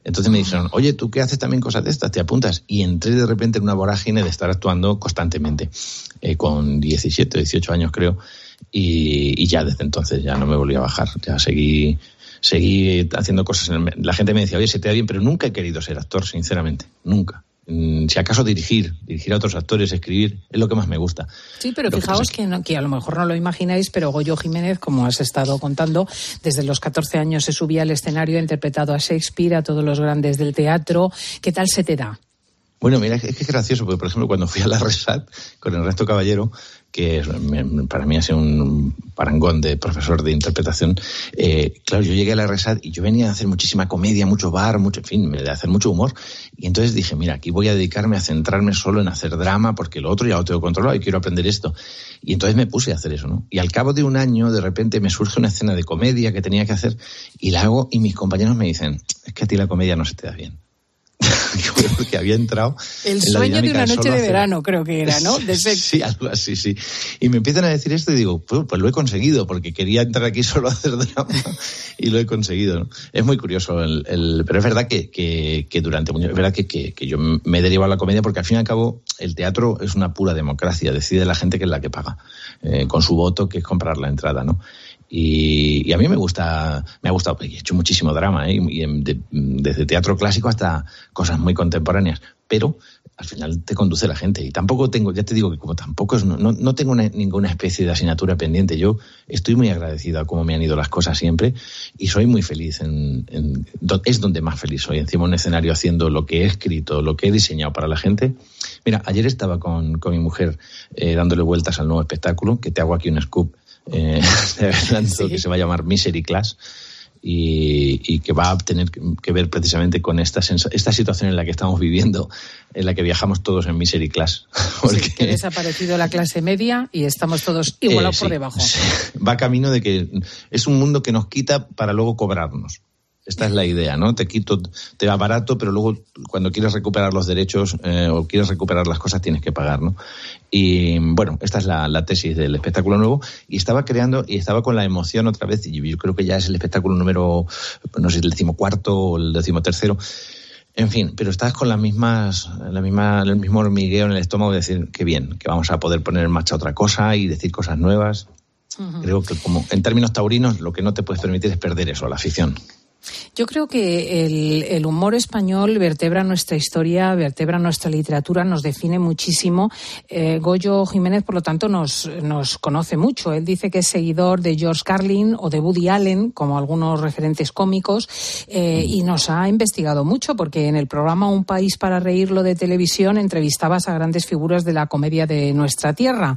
Speaker 15: Entonces me dijeron, oye, ¿tú qué haces también cosas de estas? ¿Te apuntas? Y entré de repente en una vorágine de estar actuando constantemente, eh, con 17, 18 años creo, y, ya desde entonces ya no me volví a bajar, ya seguí seguí haciendo cosas. La gente me decía, oye, se te da bien, pero nunca he querido ser actor, sinceramente, nunca. Mm, si acaso dirigir, dirigir a otros actores, escribir, es lo que más me gusta.
Speaker 5: Sí, pero fijaos que, que, a lo mejor no lo imagináis, pero Goyo Jiménez, como has estado contando, desde los 14 años se subía al escenario, ha interpretado a Shakespeare, a todos los grandes del teatro. ¿Qué tal se te da?
Speaker 15: Bueno, mira, es que es gracioso, porque por ejemplo cuando fui a la <laughs> Resat con el resto caballero, que para mí ha sido un parangón de profesor de interpretación, eh, claro, yo llegué a la Resat y yo venía a hacer muchísima comedia, mucho bar, mucho, en fin, de hacer mucho humor, y entonces dije, mira, aquí voy a dedicarme a centrarme solo en hacer drama, porque lo otro ya lo tengo controlado y quiero aprender esto. Y entonces me puse a hacer eso, ¿no? Y al cabo de un año, de repente me surge una escena de comedia que tenía que hacer y la hago y mis compañeros me dicen, es que a ti la comedia no se te da bien. <laughs> que había entrado.
Speaker 5: El sueño de una noche de verano, creo que era, ¿no? <laughs>
Speaker 15: Sí, algo así, sí. Y me empiezan a decir esto y digo, pues, pues, lo he conseguido, porque quería entrar aquí <laughs> solo a hacer drama y lo he conseguido. ¿no? Es muy curioso, el, pero es verdad que, que, durante mucho, es verdad que, que, yo me he derivado a la comedia porque al fin y al cabo el teatro es una pura democracia, decide la gente que es la que paga, eh, con su voto, que es comprar la entrada, ¿no? Y, a mí me gusta, me ha gustado, he hecho muchísimo drama, ¿eh? y desde teatro clásico hasta cosas muy contemporáneas, pero al final te conduce la gente. Y tampoco tengo, ya te digo que como tampoco es, no, tengo ninguna especie de asignatura pendiente. Yo estoy muy agradecido a cómo me han ido las cosas siempre y soy muy feliz. En, es donde más feliz soy, encima un escenario haciendo lo que he escrito, lo que he diseñado para la gente. Mira, ayer estaba con, con mi mujer eh, dándole vueltas al nuevo espectáculo, que te hago aquí un scoop eh, <laughs> <laughs> que se va a llamar Misery Class. Y, que va a tener que ver precisamente con esta, esta situación en la que estamos viviendo, en la que viajamos todos en misery class. <laughs>
Speaker 5: Porque... ha desaparecido la clase media y estamos todos igual o eh, por debajo.
Speaker 15: Va camino de que es un mundo que nos quita para luego cobrarnos. Esta es la idea, ¿no? Te quito, te va barato, pero luego cuando quieres recuperar los derechos eh, o quieres recuperar las cosas tienes que pagar, ¿no? Y bueno, esta es la, tesis del espectáculo nuevo y estaba creando y estaba con la emoción otra vez y yo creo que ya es el espectáculo número, no sé, el decimocuarto o el decimotercero. En fin, pero estás con las mismas, la misma, el mismo hormigueo en el estómago de decir que bien, que vamos a poder poner en marcha otra cosa y decir cosas nuevas. Creo que como en términos taurinos lo que no te puedes permitir es perder eso, la afición.
Speaker 5: Yo creo que el, humor español vertebra nuestra historia, vertebra nuestra literatura, nos define muchísimo. Eh, Goyo Jiménez, por lo tanto, nos, nos conoce mucho. Él dice que es seguidor de George Carlin o de Woody Allen, como algunos referentes cómicos, eh, y nos ha investigado mucho porque en el programa Un País para Reírlo de televisión entrevistabas a grandes figuras de la comedia de nuestra tierra.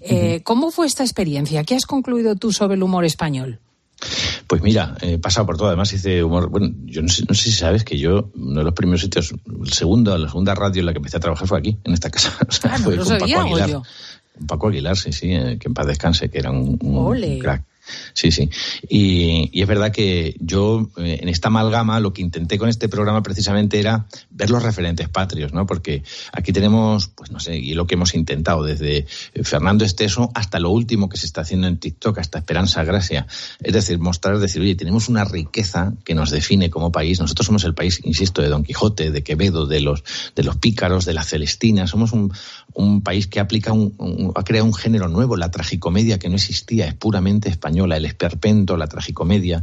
Speaker 5: Eh, ¿Cómo fue esta experiencia? ¿Qué has concluido tú sobre el humor español?
Speaker 15: Pues mira, he pasado por todo. Además hice humor. Bueno, yo no sé, si sabes que yo, uno de los primeros sitios, el segundo, la segunda radio en la que empecé a trabajar fue aquí, en esta casa. <laughs>
Speaker 5: ah, no lo sabía,
Speaker 15: Paco Aguilar. Paco Aguilar, sí, sí, eh, que en paz descanse, que era un, un crack. Sí, sí. Y, es verdad que yo eh, en esta amalgama lo que intenté con este programa precisamente era ver los referentes patrios, ¿no? Porque aquí tenemos, pues no sé, y lo que hemos intentado desde eh, Fernando Esteso hasta lo último que se está haciendo en TikTok, hasta Esperanza Gracia. Es decir, mostrar, decir, oye, tenemos una riqueza que nos define como país. Nosotros somos el país, insisto, de Don Quijote, de Quevedo, de los, de los pícaros, de la Celestina. Somos un, un país que aplica un, ha creado un género nuevo, la tragicomedia que no existía, es puramente española, el esperpento, la tragicomedia.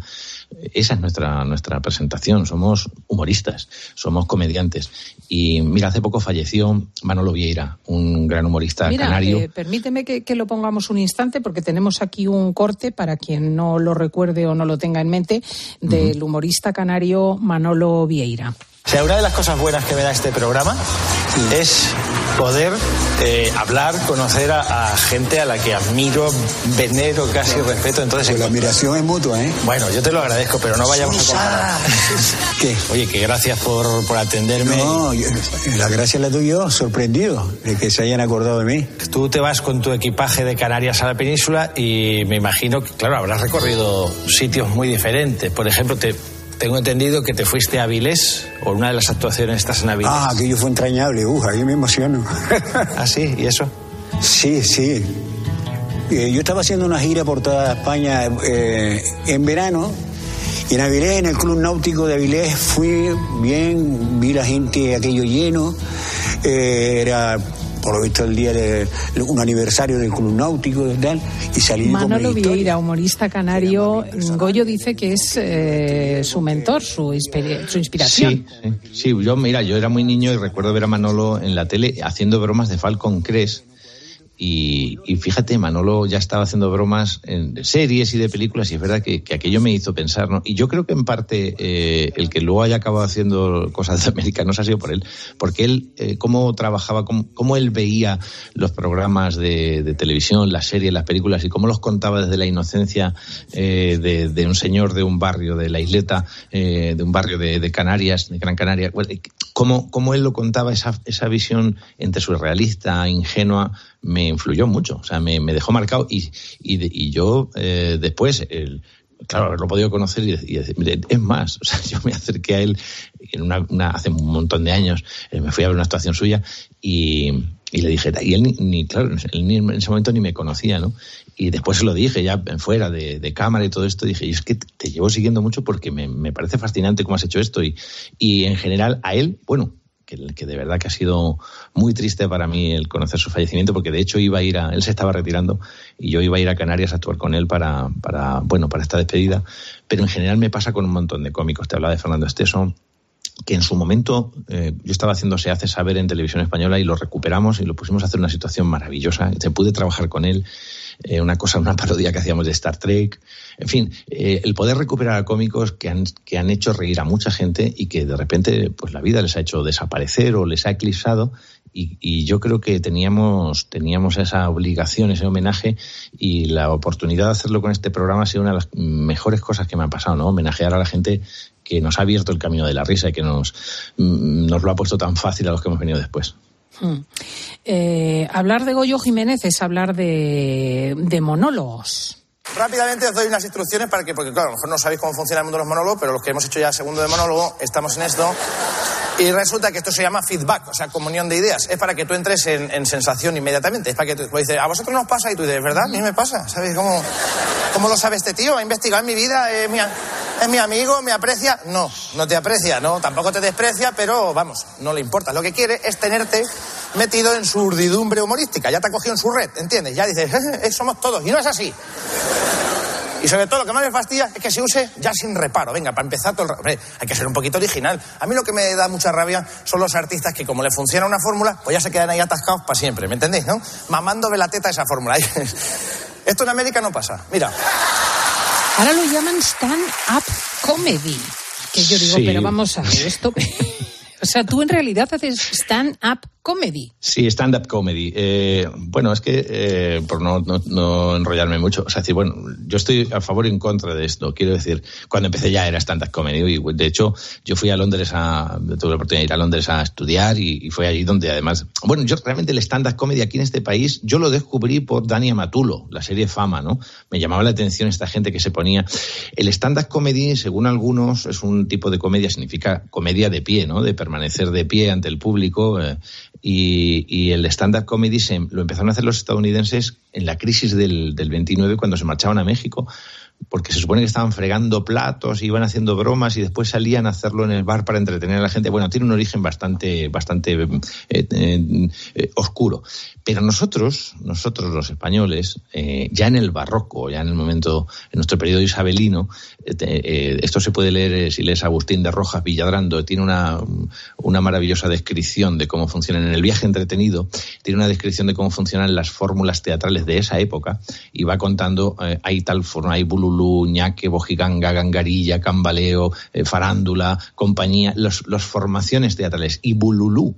Speaker 15: Esa es nuestra, nuestra presentación. Somos humoristas, somos comediantes. Y mira, hace poco falleció Manolo Vieira, un gran humorista canario.
Speaker 5: Eh, permíteme que, que, lo pongamos un instante porque tenemos aquí un corte para quien no lo recuerde o no lo tenga en mente del humorista canario Manolo Vieira.
Speaker 16: Sea, una de las cosas buenas que me da este programa es poder eh, hablar, conocer a, gente a la que admiro, venero, casi respeto. Entonces,
Speaker 17: pues la admiración es mutua, ¿eh?
Speaker 16: Bueno, yo te lo agradezco, pero no vayamos a comparar.
Speaker 17: ¿Qué?
Speaker 16: Oye, que gracias por, por atenderme.
Speaker 17: No, la gracia la tuyo, sorprendido de que se hayan acordado de mí.
Speaker 16: Tú te vas con tu equipaje de Canarias a la península y me imagino que, claro, habrás recorrido sitios muy diferentes. Por ejemplo, te tengo entendido que te fuiste a Avilés, o una de las actuaciones estás en Avilés.
Speaker 17: Ah, aquello fue entrañable, uh, ahí me emociono. <laughs>
Speaker 16: ¿Ah, sí? ¿Y eso?
Speaker 17: Sí, sí. Eh, yo estaba haciendo una gira por toda España eh, en verano, y en Avilés, en el Club Náutico de Avilés, fui bien, vi la gente aquello lleno, eh, era por lo visto el día de un aniversario del Club Náutico y tal, y salí
Speaker 5: Manolo Vieira, humorista canario, Goyo dice que es eh, su mentor, su, su inspiración.
Speaker 15: Sí, sí, yo mira, yo era muy niño y recuerdo ver a Manolo en la tele haciendo bromas de Falcon Crest Y, fíjate, Manolo ya estaba haciendo bromas en, de series y de películas y es verdad que, aquello me hizo pensar, ¿no? Y yo creo que en parte eh, el que luego haya acabado haciendo cosas de americanos ha sido por él, porque él, eh, cómo trabajaba, cómo, él veía los programas de, televisión, las series, las películas y cómo los contaba desde la inocencia eh, de, un señor de un barrio de la isleta, de un barrio de, Canarias, de Gran Canaria, cómo, cómo él lo contaba, esa, esa visión entre surrealista, ingenua, me influyó mucho, o sea, me, dejó marcado y, y, yo eh, después, el, claro, haberlo podido conocer y, decir, es más, o sea, <laughs> yo me acerqué a él en una, hace un montón de años, eh, me fui a ver una actuación suya y, le dije, y él ni, claro, él en ese momento ni me conocía, ¿no? Y después se lo dije, ya fuera de, cámara y todo esto, dije, y es que te llevo siguiendo mucho porque me, me parece fascinante cómo has hecho esto y, y en general a él, bueno, que, de verdad que ha sido muy triste para mí el conocer su fallecimiento, porque de hecho iba a ir a, él se estaba retirando y yo iba a ir a Canarias a actuar con él para, para bueno, para esta despedida. Pero en general me pasa con un montón de cómicos. Te hablaba de Fernando Esteso, que en su momento eh, yo estaba haciendo Se hace saber en televisión española y lo recuperamos y lo pusimos a hacer una situación maravillosa. Se pude trabajar con él eh, una cosa, una <laughs> parodia que hacíamos de Star Trek. En fin, eh, el poder recuperar a cómicos que han, que han hecho reír a mucha gente y que de repente pues la vida les ha hecho desaparecer o les ha eclipsado y, yo creo que teníamos, teníamos esa obligación, ese homenaje y la oportunidad de hacerlo con este programa ha sido una de las mejores cosas que me ha pasado, ¿no? Homenajear a la gente que nos ha abierto el camino de la risa y que nos, mm, nos lo ha puesto tan fácil a los que hemos venido después.
Speaker 5: Hmm. Eh, hablar de Goyo Jiménez es hablar de, monólogos.
Speaker 14: Rápidamente os doy unas instrucciones para que, porque claro, a lo mejor no sabéis cómo funciona el mundo de los monólogos, pero los que hemos hecho ya segundo de monólogo, estamos en esto. Y resulta que esto se llama feedback, o sea, comunión de ideas. Es para que tú entres en, sensación inmediatamente. Es para que tú dices, a vosotros nos pasa y tú dices, ¿verdad? A mí me pasa. ¿Sabes cómo, cómo lo sabe este tío? Ha investigado en mi vida, es mi, es mi amigo, me aprecia. No, no te aprecia, no, tampoco te desprecia, pero vamos, no le importa. Lo que quiere es tenerte metido en su urdidumbre humorística. Ya te ha cogido en su red, ¿entiendes? Ya dices, eh, somos todos. Y no es así. Y sobre todo lo que más me fastidia es que se use ya sin reparo. Venga, para empezar todo el... hay que ser un poquito original. A mí lo que me da mucha rabia son los artistas que como le funciona una fórmula, pues ya se quedan ahí atascados para siempre, ¿me entendéis? No? Mamándome la teta esa fórmula. <laughs> Esto en América no pasa. Mira.
Speaker 5: Ahora lo llaman stand-up comedy. Que yo digo, pero vamos a ver esto. <laughs> o sea, tú en realidad haces stand-up comedy.
Speaker 15: Sí, stand-up comedy. Eh, bueno, es que, eh, por no, enrollarme mucho, o decir, bueno, yo estoy a favor y en contra de esto. Quiero decir, cuando empecé ya era stand-up comedy y de hecho yo fui a Londres a, tuve la oportunidad de ir a Londres a estudiar y, fue allí donde además, bueno, yo realmente el stand-up comedy aquí en este país, yo lo descubrí por Dani Amatulo, la serie Fama, ¿no? Me llamaba la atención esta gente que se ponía. El stand-up comedy, según algunos, es un tipo de comedia, significa comedia de pie, ¿no? De permanecer de pie ante el público. Eh, y, el stand-up comedy se, lo empezaron a hacer los estadounidenses en la crisis del, del 29 cuando se marchaban a México porque se supone que estaban fregando platos, iban haciendo bromas y después salían a hacerlo en el bar para entretener a la gente. Bueno, tiene un origen bastante, bastante eh, eh, eh, oscuro. Pero nosotros, nosotros los españoles, ya en el barroco, ya en el momento, en nuestro periodo isabelino, esto se puede leer si lees Agustín de Rojas Villadrando, tiene una, una maravillosa descripción de cómo funcionan en el viaje entretenido, tiene una descripción de cómo funcionan las fórmulas teatrales de esa época y va contando, hay tal forma, hay bulu Bululú, Ñaque, Bojiganga, Gangarilla, Cambaleo, eh, Farándula, compañía, las formaciones teatrales. Y Bululú,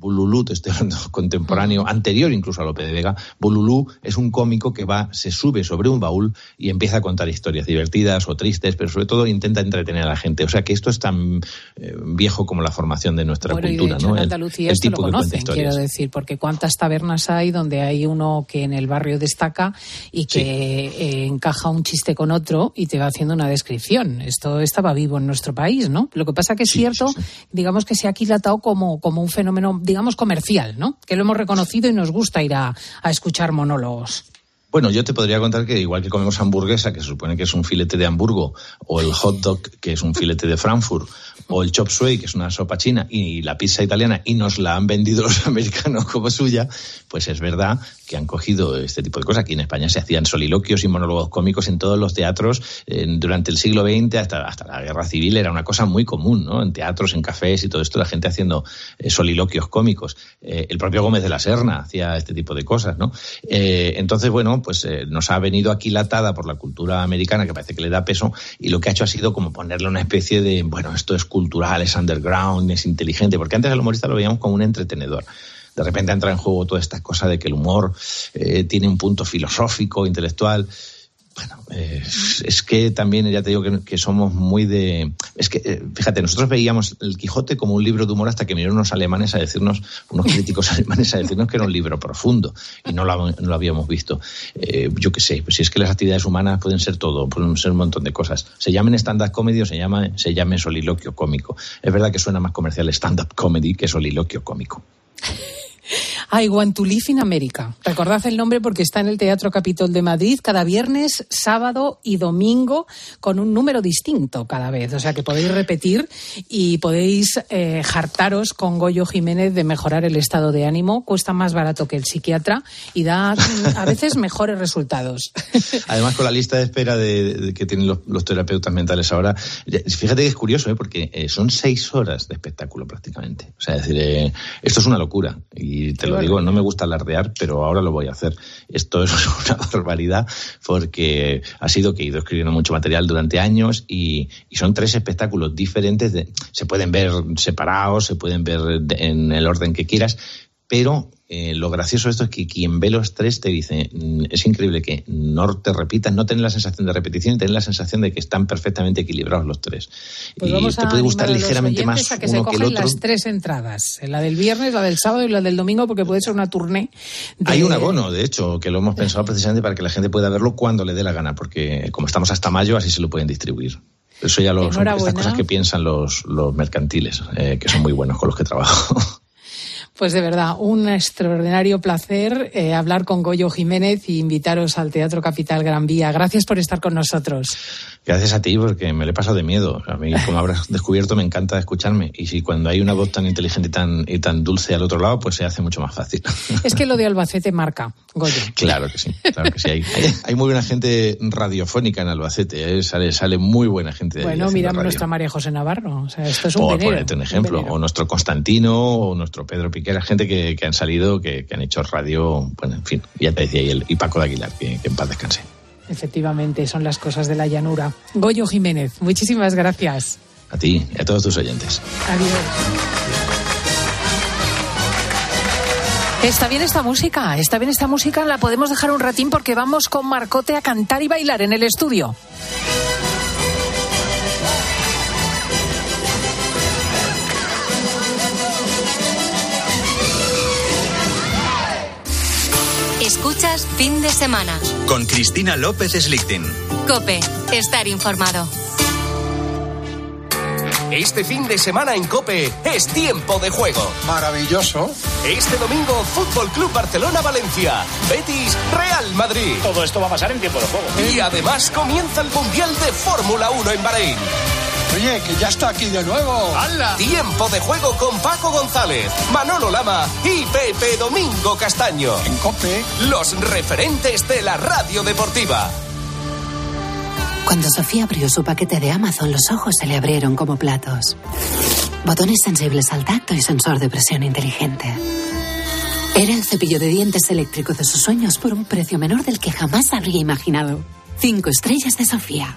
Speaker 15: Bululú, te estoy hablando <laughs> contemporáneo, anterior incluso a Lope de Vega, Bululú es un cómico que va, se sube sobre un baúl y empieza a contar historias divertidas o tristes, pero sobre todo intenta entretener a la gente. O sea que esto es tan eh, viejo como la formación de nuestra cultura,
Speaker 5: ¿no? En Andalucía esto lo conocen, quiero decir, porque cuántas tabernas hay donde hay uno que en el barrio destaca y que eh, encaja un chiste con otro y te va haciendo una descripción. Esto estaba vivo en nuestro país, ¿no? Lo que pasa que es cierto, digamos que se ha aquilatado como, como un fenómeno digamos, comercial, ¿no? Que lo hemos reconocido y nos gusta ir a, escuchar monólogos.
Speaker 15: Bueno, yo te podría contar que igual que comemos hamburguesa, que se supone que es un filete de Hamburgo, o el hot dog, que es un filete de Frankfurt, o el chop suey, que es una sopa china, y la pizza italiana, y nos la han vendido <laughs> los americanos como suya, pues es verdad que han cogido este tipo de cosas. Aquí en España se hacían soliloquios y monólogos cómicos en todos los teatros durante el siglo XX hasta, hasta la Guerra Civil. Era una cosa muy común, ¿no? En teatros, en cafés y todo esto, la gente haciendo eh, soliloquios cómicos. Eh, el propio Gómez de la Serna hacía este tipo de cosas, ¿no? Eh, entonces, bueno, pues nos ha venido aquilatada por la cultura americana, que parece que le da peso, y lo que ha hecho ha sido como ponerle una especie de, bueno, esto es cultural, es underground, es inteligente, porque antes el humorista lo veíamos como un entretenedor de repente entra en juego toda esta cosa de que el humor eh, tiene un punto filosófico, intelectual. Bueno, eh, es que también ya te digo que, somos muy de... Es que, eh, fíjate, nosotros veíamos El Quijote como un libro de humor hasta que vinieron unos alemanes a decirnos, unos críticos <laughs> alemanes a decirnos que era un libro profundo y no lo, no lo habíamos visto. yo qué sé, pues si es que las actividades humanas pueden ser todo, pueden ser un montón de cosas. Se llamen stand-up comedy o se llama, se llame soliloquio cómico. Es verdad que suena más comercial stand-up comedy que soliloquio cómico. <laughs>
Speaker 5: I Want to Live in America. Recordad el nombre porque está en el Teatro Capitol de Madrid cada viernes, sábado y domingo con un número distinto cada vez. O sea que podéis repetir y podéis eh, jartaros con Goyo Jiménez de mejorar el estado de ánimo. Cuesta más barato que el psiquiatra y da a veces mejores resultados.
Speaker 15: Además, con la lista de espera de, que tienen los, terapeutas mentales ahora, fíjate que es curioso, ¿eh? porque eh, son seis horas de espectáculo prácticamente. O sea, es decir, esto es una locura. Y te lo digo, no me gusta alardear, pero ahora lo voy a hacer. Esto es <laughs> una barbaridad porque ha sido que he ido escribiendo mucho material durante años y, son tres espectáculos diferentes. se pueden ver separados, se pueden ver en el orden que quieras, pero eh, lo gracioso de esto es que quien ve los tres te dice, mm, es increíble que no te repitas, no tener la sensación de repetición y tener la sensación de que están perfectamente equilibrados los tres.
Speaker 5: Pues y te puede gustar ligeramente más a que uno se que el otro. las tres entradas, la del viernes, la del sábado y la del domingo, porque puede ser una tournée.
Speaker 15: Hay un abono, de hecho, que lo hemos pensado precisamente para que la gente pueda verlo cuando le dé la gana, porque como estamos hasta mayo, así se lo pueden distribuir. Eso ya lo, son estas cosas que piensan los, los mercantiles, eh, que son muy buenos con los que trabajo. <laughs>
Speaker 5: Pues de verdad, un extraordinario placer eh, hablar con Goyo Jiménez y invitaros al Teatro Capital Gran Vía. Gracias por estar con nosotros.
Speaker 15: Gracias a ti, porque me le he pasado de miedo. A mí, como habrás <laughs> descubierto, me encanta escucharme. Y si cuando hay una voz tan inteligente y tan, y tan dulce al otro lado, pues se hace mucho más fácil. <laughs>
Speaker 5: Es que lo de Albacete marca, Goyo.
Speaker 15: Claro que sí, claro que sí. Hay, muy buena gente radiofónica en Albacete, ¿eh? sale, sale muy buena gente de
Speaker 5: Bueno, mira nuestra María José Navarro. O sea, esto es un Por
Speaker 15: ponerte un ejemplo. o nuestro Constantino, o nuestro Pedro Piqué era gente que, han salido, que, han hecho radio, bueno, en fin, ya te decía, y, el, y Paco de Aguilar, que, en paz descanse.
Speaker 5: Efectivamente, son las cosas de la llanura. Goyo Jiménez, muchísimas gracias.
Speaker 15: A ti y a todos tus oyentes.
Speaker 5: Adiós. Está bien esta música, está bien esta música, la podemos dejar un ratín porque vamos con Marcote a cantar y bailar en el estudio.
Speaker 2: Fin de semana.
Speaker 4: Con Cristina López Slichting.
Speaker 2: Cope, estar informado.
Speaker 18: Este fin de semana en Cope es tiempo de juego.
Speaker 3: Maravilloso.
Speaker 18: Este domingo, Fútbol Club Barcelona Valencia, Betis Real Madrid.
Speaker 19: Todo esto va a pasar en tiempo de juego.
Speaker 18: Y además comienza el Mundial de Fórmula 1 en Bahrein.
Speaker 3: Oye, que ya está aquí de nuevo.
Speaker 18: ¡Hala! Tiempo de juego con Paco González, Manolo Lama y Pepe Domingo Castaño.
Speaker 3: En COPE.
Speaker 18: Los referentes de la radio deportiva.
Speaker 20: Cuando Sofía abrió su paquete de Amazon, los ojos se le abrieron como platos. Botones sensibles al tacto y sensor de presión inteligente. Era el cepillo de dientes eléctrico de sus sueños por un precio menor del que jamás habría imaginado. Cinco estrellas de Sofía.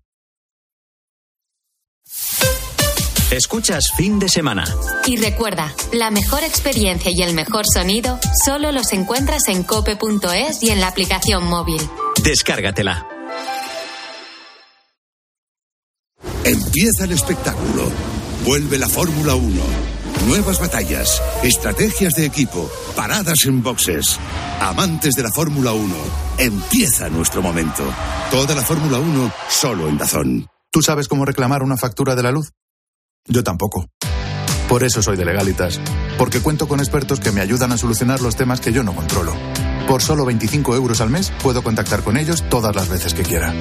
Speaker 4: Escuchas fin de semana.
Speaker 2: Y recuerda, la mejor experiencia y el mejor sonido solo los encuentras en cope.es y en la aplicación móvil.
Speaker 4: Descárgatela.
Speaker 21: Empieza el espectáculo. Vuelve la Fórmula 1. Nuevas batallas, estrategias de equipo, paradas en boxes. Amantes de la Fórmula 1, empieza nuestro momento. Toda la Fórmula 1 solo en Dazón.
Speaker 19: ¿Tú sabes cómo reclamar una factura de la luz? Yo tampoco. Por eso soy de Legalitas, porque cuento con expertos que me ayudan a solucionar los temas que yo no controlo. Por solo 25 euros al mes puedo contactar con ellos todas las veces que quiera.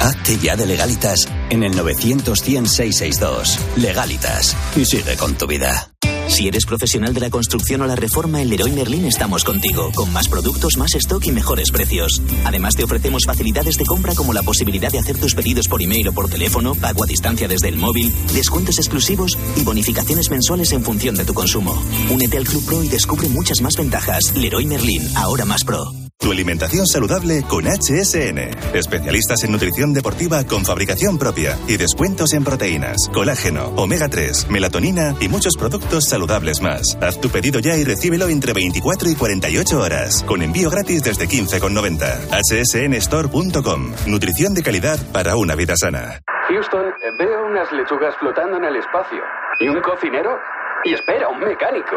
Speaker 22: Hazte ya de Legalitas en el 900 100 662. Legalitas. Y sigue con tu vida. Si eres profesional de la construcción o la reforma, en Leroy Merlin estamos contigo, con más productos, más stock y mejores precios. Además, te ofrecemos facilidades de compra como la posibilidad de hacer tus pedidos por email o por teléfono, pago a distancia desde el móvil, descuentos exclusivos y bonificaciones mensuales en función de tu consumo. Únete al Club Pro y descubre muchas más ventajas. Leroy Merlin, ahora más pro.
Speaker 23: Tu alimentación saludable con HSN. Especialistas en nutrición deportiva con fabricación propia y descuentos en proteínas, colágeno, omega 3, melatonina y muchos productos saludables más. Haz tu pedido ya y recíbelo entre 24 y 48 horas, con envío gratis desde 15,90. hsnstore.com. Nutrición de calidad para una vida sana.
Speaker 24: Houston, veo unas lechugas flotando en el espacio. ¿Y un cocinero? Y espera, un mecánico.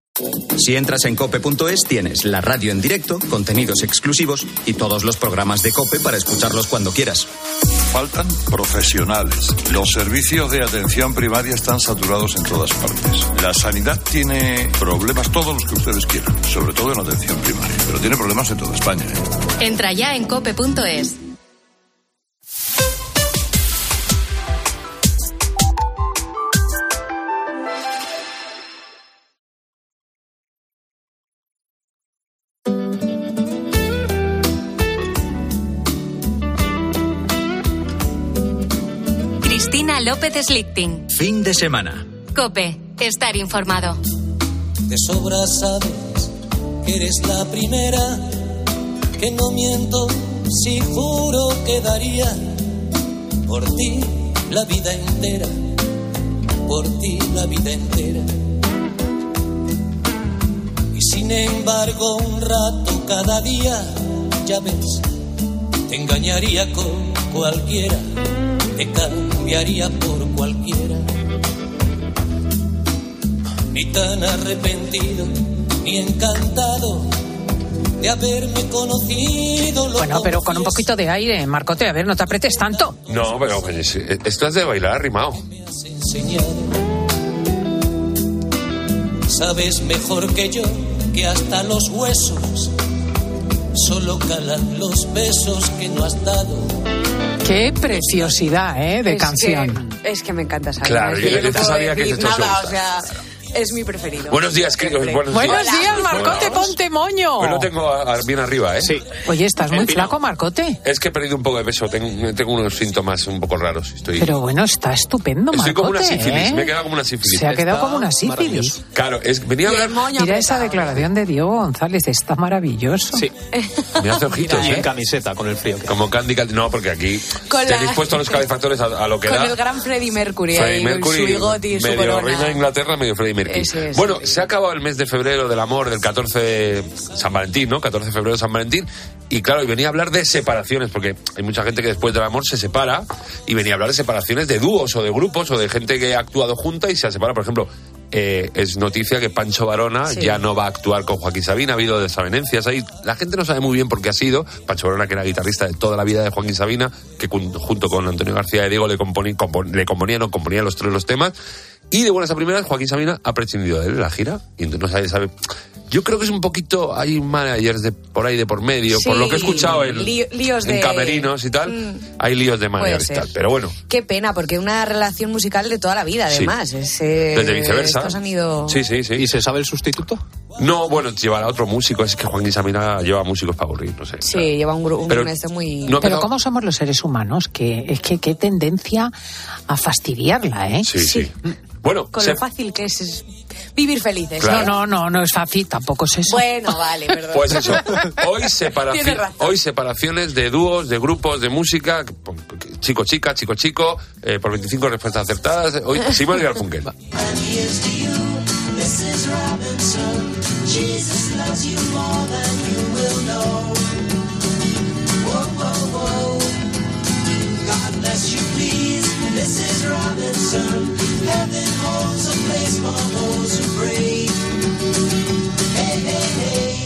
Speaker 4: Si entras en cope.es tienes la radio en directo, contenidos exclusivos y todos los programas de cope para escucharlos cuando quieras.
Speaker 25: Faltan profesionales. Los servicios de atención primaria están saturados en todas partes. La sanidad tiene problemas todos los que ustedes quieran, sobre todo en atención primaria, pero tiene problemas en toda España. ¿eh?
Speaker 2: Entra ya en cope.es. López Slichting.
Speaker 4: Fin de semana.
Speaker 2: Cope, estar informado.
Speaker 26: De sobra sabes que eres la primera, que no miento si juro que daría por ti la vida entera, por ti la vida entera. Y sin embargo un rato cada día, ya ves, te engañaría con cualquiera, te cambiaría por cualquiera. Ni tan arrepentido, ni encantado de haberme conocido. Lo
Speaker 5: Bueno, pero con un poquito de aire, Marcote, a ver, no te apretes tanto.
Speaker 27: No, pero pues, esto es de bailar arrimado.
Speaker 26: enseñado. Sabes mejor que yo que hasta los huesos solo calan los besos que no has dado.
Speaker 5: Qué preciosidad, ¿eh? De
Speaker 28: Es
Speaker 5: canción.
Speaker 28: que- es que me encanta esa
Speaker 27: Claro, yo- yo
Speaker 28: no
Speaker 27: sabía que esto
Speaker 28: nada, o
Speaker 27: gustar.
Speaker 28: sea, es mi preferido.
Speaker 27: Buenos días, queridos. Buenos,
Speaker 5: Buenos
Speaker 27: días.
Speaker 5: días, Marcote,
Speaker 27: Buenos.
Speaker 5: ponte moño.
Speaker 27: Hoy lo tengo a- a- bien arriba, ¿eh? Sí.
Speaker 5: Oye, estás muy flaco, Marcote.
Speaker 27: Es que he perdido un poco de peso. Tengo, tengo unos síntomas un poco raros. Estoy,
Speaker 5: Pero bueno, está estupendo,
Speaker 27: estoy
Speaker 5: Marcote.
Speaker 27: como una sífilis.
Speaker 5: ¿eh?
Speaker 27: Me he quedado como una sífilis.
Speaker 5: Se ha quedado como una sífilis.
Speaker 27: Claro, es, venía a hablar.
Speaker 5: Mira esa declaración de Diego González, está maravilloso. Sí.
Speaker 27: Me hace ojitos,
Speaker 6: Y en
Speaker 27: ¿eh?
Speaker 6: camiseta con el frío.
Speaker 27: Como Candy Candy. No, porque aquí
Speaker 28: Con
Speaker 27: tenéis
Speaker 28: la-
Speaker 27: puesto los calefactores a, a lo que
Speaker 28: Con
Speaker 27: da.
Speaker 28: el gran Freddie Mercury
Speaker 27: Freddie
Speaker 28: ahí,
Speaker 27: Mercury,
Speaker 28: con su bigote y su
Speaker 27: medio
Speaker 28: corona.
Speaker 27: reina de Inglaterra, medio Freddie Mercury.
Speaker 28: Es,
Speaker 27: bueno, se ha acabado el mes de febrero del amor, del 14 de San Valentín, ¿no? 14 de febrero de San Valentín. Y claro, y venía a hablar de separaciones, porque hay mucha gente que después del amor se separa, y venía a hablar de separaciones de dúos o de grupos o de gente que ha actuado junta y se ha separado. Por ejemplo, eh, es noticia que Pancho Varona
Speaker 28: Sí.
Speaker 27: ya no va a actuar con Joaquín Sabina, ha habido desavenencias ahí. La gente no sabe muy bien por qué ha sido. Pancho Varona, que era guitarrista de toda la vida de Joaquín Sabina, que junto con Antonio García de Diego le, compon- le componían o componían los tres los temas. Y de buenas a primeras, Joaquín Sabina ha prescindido de él en la gira. Y entonces no sabe, sabe. Yo creo que es un poquito. Hay managers de por ahí de por medio, por lo que he escuchado en,
Speaker 28: Lío- líos
Speaker 27: en
Speaker 28: de-
Speaker 27: camerinos y tal.
Speaker 28: Mm.
Speaker 27: Hay líos de managers y tal. Pero bueno,
Speaker 28: Qué pena, porque una relación musical de toda la vida,
Speaker 27: Sí.
Speaker 28: además. Es, eh,
Speaker 27: Desde viceversa.
Speaker 28: Estos han ido...
Speaker 27: sí, sí, sí. ¿Y
Speaker 6: se sabe el sustituto?
Speaker 27: No, bueno, llevará otro músico. Es que Joaquín Sabina lleva músicos para aburrir, no sé.
Speaker 28: Sí, lleva un grupo
Speaker 27: Pero-
Speaker 28: este muy...
Speaker 27: no,
Speaker 5: Pero ¿cómo somos los seres humanos? Que es que qué tendencia a fastidiarla, ¿eh?
Speaker 27: Sí, sí. Bueno,
Speaker 28: Con
Speaker 27: se-
Speaker 28: lo fácil que es, es vivir felices.
Speaker 27: Claro.
Speaker 5: No, no, no, no es fácil, tampoco es eso.
Speaker 28: Bueno, vale, <laughs> perdón.
Speaker 27: Pues eso, hoy, <laughs> separaci- hoy separaciones de dúos, de grupos, de música, chico-chica, chico-chico, eh, por 25 respuestas acertadas. Hoy Simón y Garfunkel. <laughs>
Speaker 26: This is Robinson. Heaven holds a place for those who pray. Hey, hey, hey.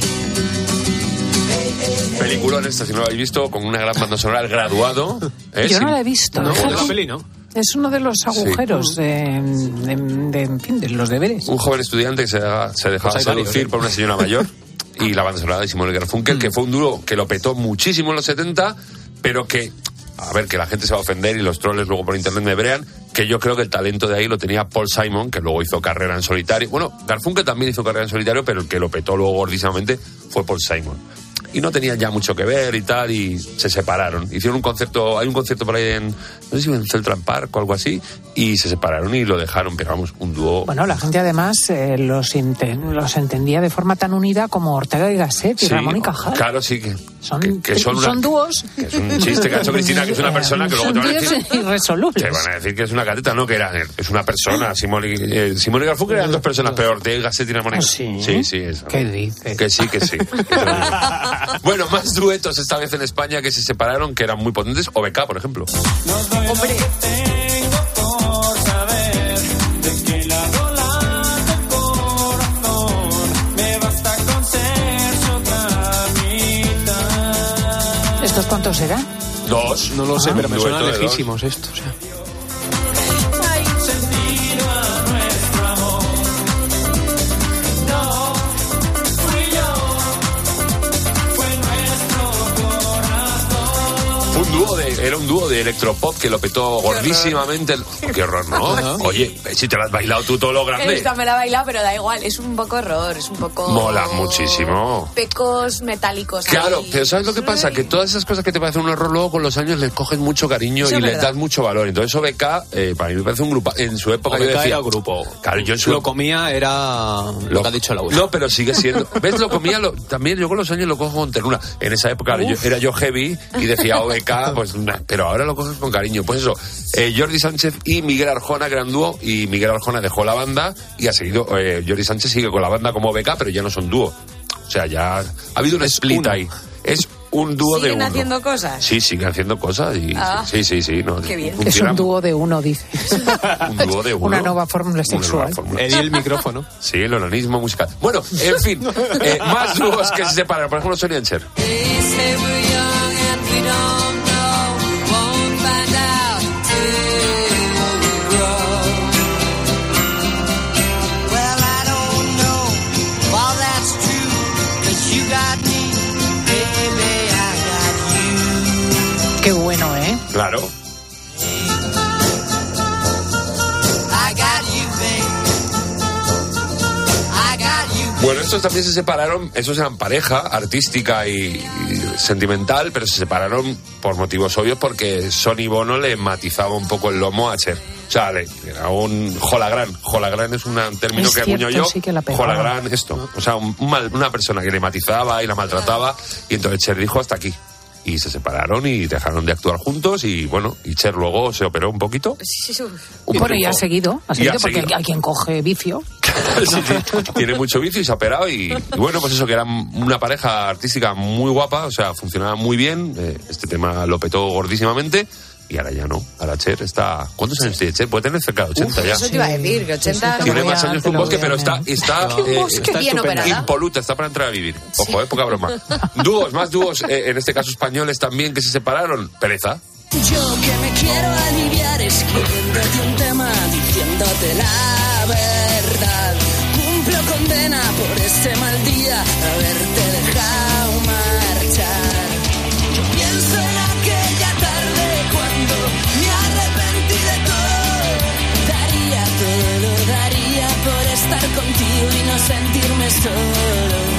Speaker 26: Hey, hey, hey.
Speaker 27: Peliculón esta, si no lo habéis visto, con una gran banda sonora, El Graduado. ¿eh?
Speaker 5: Yo no la he visto.
Speaker 27: No,
Speaker 5: fíjate.
Speaker 27: de la
Speaker 6: peli, ¿no?
Speaker 5: Es uno de los agujeros de, de- de- en fin, de los deberes.
Speaker 27: Un joven estudiante que se, deja- se dejaba
Speaker 6: Pues varios,
Speaker 27: seducir
Speaker 6: ¿eh?
Speaker 27: por una señora mayor <laughs> y la banda sonora de Simón y Garfunkel, que fue un dúo que lo petó muchísimo en los 70, pero que, a ver, que la gente se va a ofender y los troles luego por internet me brean, que yo creo que el talento de ahí lo tenía Paul Simon, que luego hizo carrera en solitario. Bueno, Garfunkel también hizo carrera en solitario, pero el que lo petó luego gordísimamente fue Paul Simon. Y no tenían ya mucho que ver y tal, y se separaron. Hicieron un concierto, hay un concierto por ahí en, no sé si en Celtran Park o algo así, y se separaron y lo dejaron, pero vamos, un dúo
Speaker 5: Bueno, la gente además eh, los, los entendía de forma tan unida como Ortega y Gasset y
Speaker 27: Sí,
Speaker 5: Ramón y Cajal.
Speaker 27: Claro, sí, que
Speaker 5: Son,
Speaker 27: que, que son, una-
Speaker 5: dúos.
Speaker 27: que es un chiste que ha hecho Cristina, que es una persona que luego te van a decir...
Speaker 5: irresolubles.
Speaker 27: Te van a decir que es una cateta, no, que era, es una persona. Simón y, eh, Simón y Garfunkel eran dos personas, pero Ortega y Gasset y Ramón y-
Speaker 5: ¿Ah, sí?
Speaker 27: Sí, sí, eso.
Speaker 5: ¿Qué dices?
Speaker 27: Que sí, que sí. <laughs> bueno, más duetos esta vez en España que se separaron, que eran muy potentes. OBK, por ejemplo.
Speaker 26: Hombre.
Speaker 5: ¿Estos cuántos serán?
Speaker 27: Dos.
Speaker 6: No lo sé,
Speaker 27: Ah,
Speaker 6: pero me
Speaker 27: dos.
Speaker 6: lejísimos estos. o sea.
Speaker 27: Dúo de, era un dúo de electropop que lo petó gordísimamente. <laughs> Qué horror, ¿no? Oye, si te lo has bailado tú todo lo grande.
Speaker 28: Esta me la he bailado, pero da igual. Es un poco horror, es un poco...
Speaker 27: Mola muchísimo.
Speaker 28: Pecos metálicos.
Speaker 27: Claro,
Speaker 28: ahí.
Speaker 27: pero ¿sabes lo que pasa? Que todas esas cosas que te parecen un error luego con los años les coges mucho cariño
Speaker 28: Eso
Speaker 27: y
Speaker 28: es
Speaker 27: les das mucho valor. Entonces OBK, eh, para mí me parece un grupo. En su época yo decía...
Speaker 6: era grupo.
Speaker 27: Claro, yo en su
Speaker 6: Lo comía era lo, que ha dicho Laura.
Speaker 27: No, pero sigue siendo. <laughs> ¿Ves? Lo comía, lo- también yo con los años lo cojo con ternura. En esa época yo- era yo heavy y decía OBK, pues, pero ahora lo coges con cariño. Pues eso, eh, Jordi Sánchez y Miguel Arjona, gran dúo, y Miguel Arjona dejó la banda y ha seguido. eh, Jordi Sánchez sigue con la banda como OBK, pero ya no son dúo. O sea, ya ha habido un split
Speaker 6: uno.
Speaker 27: ahí. Es un dúo de
Speaker 28: ¿Siguen
Speaker 27: uno.
Speaker 28: haciendo cosas?
Speaker 27: Sí, siguen haciendo cosas y
Speaker 28: Ah.
Speaker 27: sí, sí, sí. No,
Speaker 28: Qué bien.
Speaker 5: Es un dúo de uno, dice. <laughs>
Speaker 27: un dúo de uno.
Speaker 5: Una nueva fórmula sexual.
Speaker 6: Eddie el micrófono.
Speaker 27: Sí, el onanismo musical. Bueno, en fin, eh, más dúos que se separan. Por ejemplo, Sonny and Claro. Bueno, estos también se separaron, esos eran pareja artística y, y sentimental, pero se separaron por motivos obvios porque Sonny Bono le matizaba un poco el lomo a Cher. O sea, le- era un jolagran. Jolagran es un término
Speaker 5: Es
Speaker 27: que acuño yo.
Speaker 5: sí que la
Speaker 27: jolagran, esto. O sea, un- un mal- una persona que le matizaba y la maltrataba. Y entonces Cher dijo hasta aquí. Y se separaron y dejaron de actuar juntos. Y bueno, y Cher luego se operó un poquito.
Speaker 28: Sí, sí,
Speaker 27: Un
Speaker 5: bueno, y ha seguido, ha seguido porque
Speaker 27: seguido.
Speaker 5: hay quien coge vicio. <laughs>
Speaker 27: Sí, sí. Tiene mucho vicio y se ha operado y, y bueno, pues eso, que era una pareja artística muy guapa, o sea, funcionaba muy bien, eh, este tema lo petó gordísimamente y ahora ya no, ahora Cher está... ¿Cuántos años tiene Cher? Puede tener cerca de 80 ya.
Speaker 28: Eso te iba a decir, que 80...
Speaker 27: Tiene más años que un bosque, pero está, está,
Speaker 28: Qué
Speaker 27: eh,
Speaker 28: bosque,
Speaker 27: está
Speaker 28: bien
Speaker 27: estupenda.
Speaker 28: operada.
Speaker 27: impoluta, está para entrar a vivir. Ojo, eh, poca broma. <laughs> Dúos, más dúos, eh, en este caso españoles también, que se separaron. Pereza.
Speaker 26: Yo que me quiero aliviar escribiéndote un tema diciendo
Speaker 29: contándote la verdad. Cumplo condena por ese mal día, haberte dejado estar contigo y no sentirme solo.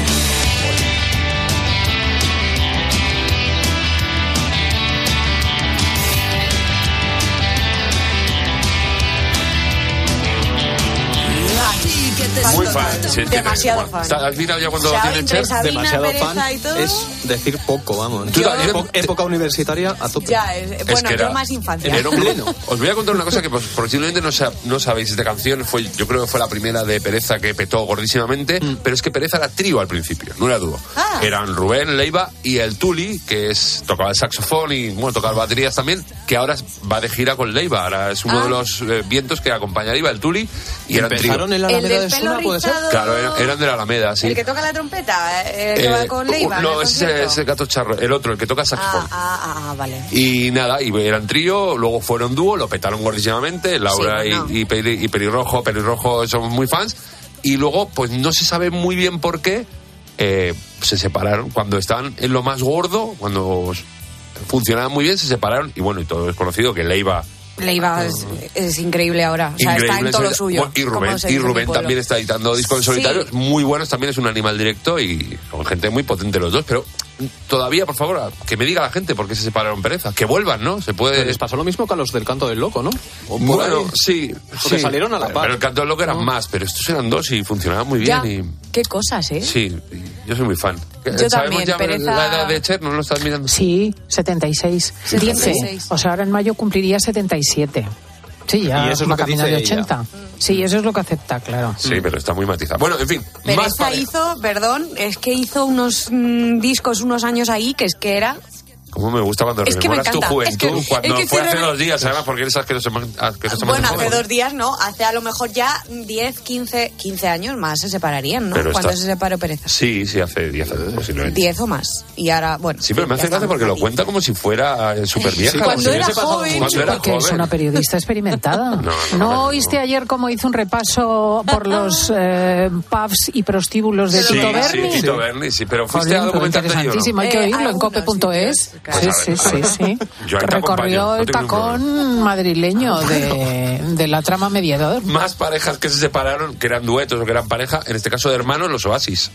Speaker 27: Muy fan. sí,
Speaker 28: Demasiado fan.
Speaker 27: ¿Has mirado ya cuando
Speaker 28: Xavi
Speaker 27: tiene
Speaker 28: entre
Speaker 27: Cher?
Speaker 28: Sabina,
Speaker 30: Demasiado
Speaker 28: Pereza
Speaker 30: fan
Speaker 28: y todo.
Speaker 30: es decir poco, vamos. Yo, epo- época universitaria a tope.
Speaker 28: Ya, es- bueno,
Speaker 27: que era-
Speaker 28: yo más infancia.
Speaker 27: era un pleno. Os voy a contar una cosa que pues, posiblemente no, sa- no sabéis. Esta canción fue, yo creo que fue la primera de Pereza que petó gordísimamente, pero es que Pereza era trío al principio, no era dúo.
Speaker 28: Ah.
Speaker 27: Eran Rubén, Leiva y el Tuli, que es tocaba el saxofón y bueno, tocaba baterías también, que ahora va de gira con Leiva. Ahora es uno
Speaker 28: Ah.
Speaker 27: de los eh, vientos que acompaña a Leiva, el Tuli, y eran trío.
Speaker 30: ¿Empezaron en la
Speaker 28: El
Speaker 30: Alameda
Speaker 28: del
Speaker 30: de Suna, puede ser?
Speaker 27: Claro, eran, de la Alameda, sí.
Speaker 28: El que toca la trompeta, eh, el que
Speaker 27: Eh,
Speaker 28: va con Leiva.
Speaker 27: no, ese es el gato charro, el otro, el que toca saxofón.
Speaker 28: Ah, ah, ah, vale.
Speaker 27: Y nada, y eran trío, luego fueron dúo, lo petaron gordísimamente, Laura
Speaker 28: Sí,
Speaker 27: y, y, Peli- y Pelirrojo, Pelirrojo son muy fans, y luego pues no se sabe muy bien por qué eh, se separaron, cuando estaban en lo más gordo, cuando funcionaban muy bien, se separaron, y bueno, y todo es conocido que Leiva...
Speaker 28: Leiva es, es increíble ahora. O sea, está en todo lo suyo.
Speaker 27: bueno, y Rubén, y Rubén también está editando discos en
Speaker 28: Sí.
Speaker 27: solitario, muy buenos, también es un animal directo y con gente muy potente los dos, pero todavía, por favor, que me diga la gente por qué se separaron pereza, que vuelvan, ¿no? Se puede...
Speaker 30: Les pasó lo mismo que a los del canto del loco, ¿no?
Speaker 27: Bueno,
Speaker 30: ahí.
Speaker 27: sí.
Speaker 30: Porque
Speaker 27: sí.
Speaker 30: salieron a la par.
Speaker 27: Pero el canto del loco eran más, pero estos eran dos y funcionaban muy
Speaker 28: Ya,
Speaker 27: bien.
Speaker 28: qué cosas, ¿eh?
Speaker 27: Y, sí, y yo soy muy fan.
Speaker 28: Yo
Speaker 27: ¿Sabemos
Speaker 28: también,
Speaker 27: ya
Speaker 28: Pereza-
Speaker 27: la edad de Cher? ¿No lo estás mirando?
Speaker 5: Sí, 76.
Speaker 28: 76.
Speaker 5: Dice, o sea, ahora en mayo cumpliría 77. Sí, ya
Speaker 27: Y eso es lo que dice
Speaker 5: de
Speaker 27: ella.
Speaker 5: 80. Sí, eso es lo que acepta, claro.
Speaker 27: Sí, pero está muy matizado. Bueno, en fin. más
Speaker 28: Pereza
Speaker 27: pare-
Speaker 28: hizo, perdón, es que hizo unos mm, discos unos años ahí que es que era
Speaker 27: ¿Cómo me gusta cuando
Speaker 28: Es que me
Speaker 27: rememoras tu
Speaker 28: encanta.
Speaker 27: juventud?
Speaker 28: Es que-
Speaker 27: cuando
Speaker 28: es que
Speaker 27: fue hace dos días, además, porque eres asqueroso. asqueroso
Speaker 28: Bueno, hace dos días no, hace a lo mejor ya 10, 15, 15 años más se separarían, ¿no?
Speaker 27: Pero
Speaker 28: Cuando
Speaker 27: está-
Speaker 28: se separó Pereza.
Speaker 27: Sí, sí, hace 10 años, posiblemente.
Speaker 28: 10 o más. Y ahora, bueno.
Speaker 27: Sí, pero me hace gracia porque lo cuenta como si fuera eh, súper vieja.
Speaker 28: Cuando era joven.
Speaker 27: Cuando era
Speaker 5: Porque es
Speaker 27: joven.
Speaker 5: una periodista experimentada. <laughs>
Speaker 27: No,
Speaker 5: ¿No,
Speaker 27: no, no.
Speaker 5: oíste ayer cómo hizo un repaso por los eh, pubs y prostíbulos de
Speaker 27: Sí,
Speaker 5: Tito
Speaker 27: sí,
Speaker 5: Berni?
Speaker 27: Tito Berni, sí, pero fuiste
Speaker 5: Joder,
Speaker 27: a
Speaker 5: pero
Speaker 27: documentarte allí, ¿o no?
Speaker 5: interesantísimo, hay que oírlo en cope.es.
Speaker 27: sitios,
Speaker 5: Sí, sí,
Speaker 27: Pues
Speaker 5: sí, sí. Recorrió
Speaker 27: no
Speaker 5: el tacón madrileño de, de la trama mediador.
Speaker 27: Más parejas que se separaron, que eran duetos o que eran pareja, en este caso de hermanos, los Oasis.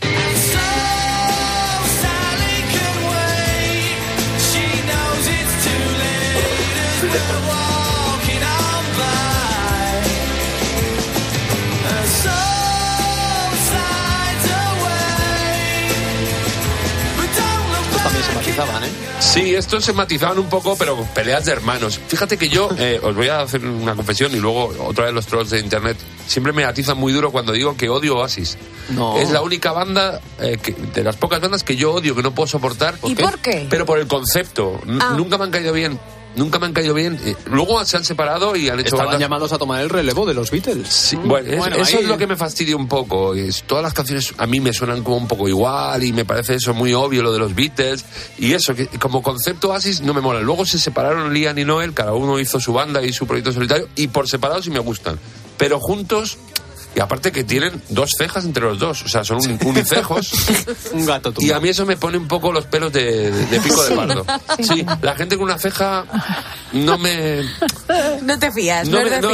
Speaker 27: Sí, estos se matizaban un poco, pero peleas de hermanos. Fíjate que yo, eh, os voy a hacer una confesión y luego otra vez los trolls de internet, siempre me atizan muy duro cuando digo que odio Oasis.
Speaker 30: No.
Speaker 27: Es la única banda, eh, que- de las pocas bandas que yo odio, que no puedo soportar.
Speaker 28: ¿Y por qué?
Speaker 27: Pero por el concepto.
Speaker 28: Ah.
Speaker 27: Nunca me han caído bien. Nunca me han caído bien. Eh, Luego se han separado y han hecho
Speaker 30: Estaban
Speaker 27: bandas...
Speaker 30: llamados a tomar el relevo de los Beatles.
Speaker 27: Sí, bueno, es-
Speaker 30: Bueno,
Speaker 27: eso
Speaker 30: ahí-
Speaker 27: es lo que me fastidia un poco. Es, todas las canciones a mí me suenan como un poco igual y me parece eso muy obvio lo de los Beatles y eso que como concepto Oasis no me mola. Luego se separaron Liam y Noel, cada uno hizo su banda y su proyecto solitario y por separado sí me gustan, pero juntos y aparte que tienen dos cejas entre los dos, o sea, son un- <laughs> unicejos. <laughs>
Speaker 30: Un gato
Speaker 27: Y a mí eso me pone un poco los pelos de, pico de pardo. Sí, la gente con una ceja no me...
Speaker 28: No te fías, no,
Speaker 27: No,
Speaker 28: es
Speaker 27: me-
Speaker 28: de
Speaker 27: no,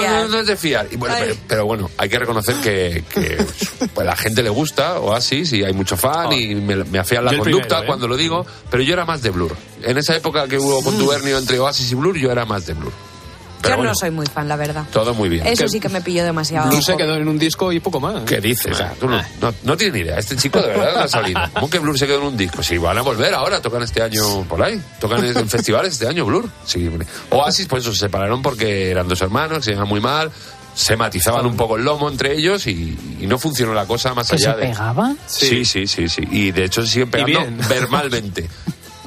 Speaker 28: fiar.
Speaker 27: no. Y bueno,
Speaker 28: Ay.
Speaker 27: pero, pero bueno, hay que reconocer que, que pues, a la gente le gusta Oasis y hay mucho fan y me, me la
Speaker 30: Yo
Speaker 27: conducta
Speaker 30: primero, ¿eh?
Speaker 27: cuando lo digo, pero yo era más de Blur. En esa época que hubo contubernio entre Oasis y Blur, yo era más de Blur. Pero
Speaker 28: Yo
Speaker 27: bueno,
Speaker 28: no soy muy fan, la verdad.
Speaker 27: todo muy bien.
Speaker 28: Eso
Speaker 27: ¿Qué-
Speaker 28: sí que me pilló demasiado.
Speaker 30: Blur se quedó en un disco y poco más.
Speaker 27: ¿Qué dices? O sea, tú no, no, no tienes ni idea. Este chico de verdad no ha salido. ¿Cómo que Blur se quedó en un disco? Sí, van a volver ahora, tocan este año por ahí. Tocan en festivales este año, Blur. Sí. Oasis, pues eso, se separaron porque eran dos hermanos, se llevaban muy mal, se matizaban un poco el lomo entre ellos y, y no funcionó la cosa más
Speaker 5: ¿Que
Speaker 27: allá
Speaker 5: se
Speaker 27: de...
Speaker 5: pegaban?
Speaker 27: Sí, sí, sí, sí. Y de hecho se siguen pegando
Speaker 30: bien.
Speaker 27: verbalmente. <laughs>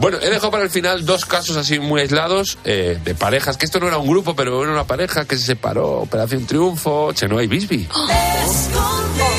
Speaker 27: Bueno, he dejado para el final dos casos así muy aislados eh, de parejas, que esto no era un grupo, pero era una pareja que se separó, Operación Triunfo, Chenoa y Bisbee. <gasps>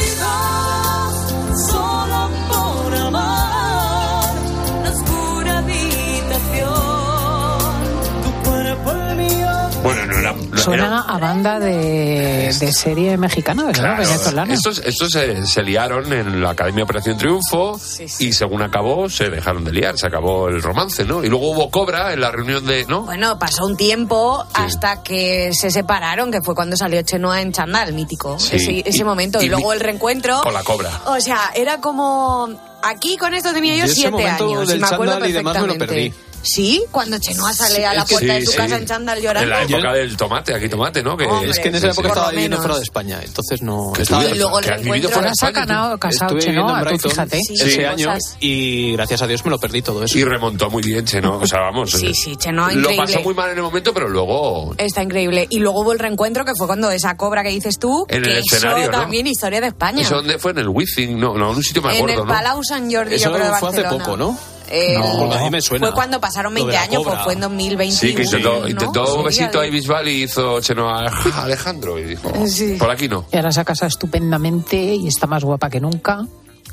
Speaker 5: Suena a banda de, de serie mexicana, ¿verdad?
Speaker 27: Claro,
Speaker 5: Venezolana.
Speaker 27: estos, estos se, se liaron en la Academia Operación Triunfo y según acabó se dejaron de liar, se acabó el romance, ¿no? Y luego hubo cobra en la reunión de, ¿no?
Speaker 28: Bueno, pasó un tiempo hasta que se separaron, que fue cuando salió Chenoa en Chandal, mítico.
Speaker 27: Sí.
Speaker 28: Ese, ese
Speaker 27: Y-
Speaker 28: momento. Y,
Speaker 27: y
Speaker 28: luego
Speaker 27: mi-
Speaker 28: el reencuentro.
Speaker 27: Con la cobra.
Speaker 28: O sea, era como. Aquí con esto tenía yo
Speaker 30: Yo ese
Speaker 28: siete
Speaker 30: momento
Speaker 28: años.
Speaker 30: del
Speaker 28: y me acuerdo
Speaker 30: chándal y demás me lo
Speaker 28: perfectamente.
Speaker 30: perdí.
Speaker 28: Sí, cuando Chenoa sale a la puerta de
Speaker 27: Sí,
Speaker 28: su
Speaker 27: sí.
Speaker 28: casa en chándal llorando.
Speaker 27: En la época del tomate, aquí tomate, ¿no? Que,
Speaker 28: Hombre,
Speaker 30: Es que en esa
Speaker 27: Sí,
Speaker 30: época
Speaker 27: sí.
Speaker 30: estaba
Speaker 28: lo
Speaker 30: viviendo fuera de España, entonces no.
Speaker 27: Que
Speaker 30: estaba-
Speaker 27: tú-
Speaker 28: Y luego el
Speaker 27: que has vivido
Speaker 28: reencuentro.
Speaker 27: fuera
Speaker 5: Ahora se ha
Speaker 27: de España,
Speaker 5: ganado, casado
Speaker 30: Estuve
Speaker 5: Chenoa,
Speaker 30: en
Speaker 5: tú
Speaker 30: Brighton
Speaker 5: fíjate.
Speaker 28: Sí,
Speaker 30: ese
Speaker 28: sí,
Speaker 30: año
Speaker 28: cosas.
Speaker 30: y gracias a Dios me lo perdí todo eso.
Speaker 27: Y remontó muy bien, Cheno. O sea, vamos.
Speaker 28: Sí,
Speaker 27: eh,
Speaker 28: sí, Chenoa
Speaker 27: Lo
Speaker 28: increíble.
Speaker 27: pasó muy mal en el momento, pero luego.
Speaker 28: Está increíble. Y luego hubo el reencuentro, que fue cuando esa cobra que dices tú,
Speaker 27: En el
Speaker 28: que
Speaker 27: escenario,
Speaker 28: eso
Speaker 27: ¿no?
Speaker 28: también historia de España.
Speaker 27: ¿Eso dónde fue? En el Wizzing, no, no, en un sitio me
Speaker 28: en
Speaker 27: acuerdo,
Speaker 28: el
Speaker 27: ¿no?
Speaker 28: Palau San Jordi,
Speaker 30: Eso
Speaker 28: yo creo, de
Speaker 30: fue hace
Speaker 28: Barcelona.
Speaker 30: poco, ¿no?
Speaker 28: El-
Speaker 30: No, porque a mí me suena.
Speaker 28: Fue cuando pasaron
Speaker 30: Lo de
Speaker 28: 20
Speaker 30: la
Speaker 28: años, pues fue en 2021.
Speaker 27: Sí, que intentó,
Speaker 28: ¿no?
Speaker 27: intentó un besito a Bisbal y hizo Chenoa "Ja, Alejandro y dijo,
Speaker 28: Sí.
Speaker 27: por aquí no.
Speaker 5: Y ahora se ha casado estupendamente y está más guapa que nunca.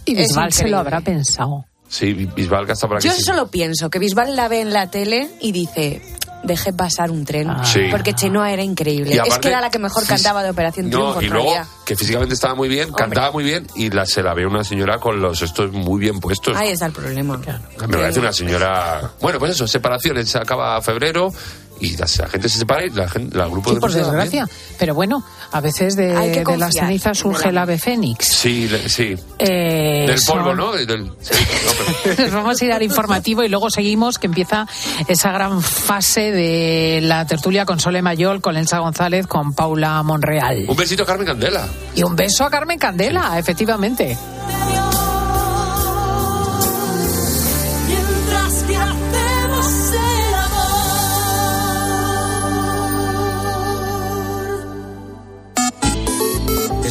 Speaker 5: Y Bisbal se lo habrá pensado.
Speaker 27: Sí, Bisbal que está por aquí.
Speaker 28: Yo
Speaker 27: sí.
Speaker 28: solo pienso que Bisbal la ve en la tele y dice, deje pasar un tren.
Speaker 27: Sí.
Speaker 28: Porque Chenoa era increíble. Es que era la que mejor cantaba de Operación Triunfo.
Speaker 27: No, y luego que físicamente estaba muy bien, cantaba muy bien y la, se la ve una señora con los estos muy bien puestos.
Speaker 28: Ahí está el problema.
Speaker 27: Me parece una señora. Bueno, pues eso, separaciones, se acaba febrero y la, la gente se separa y la gente, la grupo
Speaker 5: Sí,
Speaker 27: de
Speaker 5: por
Speaker 27: también.
Speaker 5: desgracia. Pero bueno, a veces de, de cenizas
Speaker 28: en
Speaker 5: surge
Speaker 28: el
Speaker 5: ave fénix.
Speaker 27: Sí, le- sí.
Speaker 5: Eh,
Speaker 27: Del polvo,
Speaker 5: son-
Speaker 27: ¿no? Del- sí, no, pero- <laughs>
Speaker 5: Nos vamos a ir al informativo y luego seguimos, que empieza esa gran fase de la tertulia con Sole Mayol, con Elsa González, con Paula Monreal.
Speaker 27: Un besito a Carmen Candela.
Speaker 5: Y un beso a Carmen Candela, efectivamente.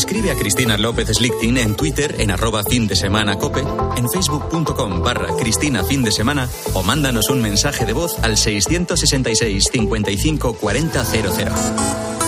Speaker 4: Escribe a Cristina López Slichting en Twitter en arroba fin de semana cope, en facebook.com barra Cristina fin de semana o mándanos un mensaje de voz al 666 55 40 00.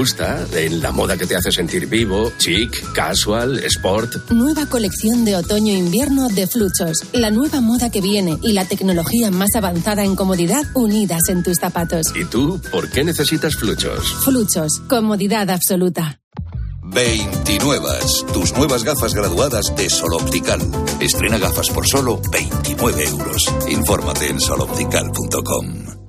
Speaker 31: en la moda que te hace sentir vivo, chic, casual, sport.
Speaker 32: Nueva colección de otoño-invierno de Fluchos. La nueva moda que viene y la tecnología más avanzada en comodidad unidas en tus zapatos.
Speaker 31: ¿Y tú por qué necesitas fluchos?
Speaker 32: Fluchos. Comodidad absoluta.
Speaker 21: 29. Tus nuevas gafas graduadas de Sol Optical. Estrena gafas por solo 29 euros. Infórmate en soloptical.com.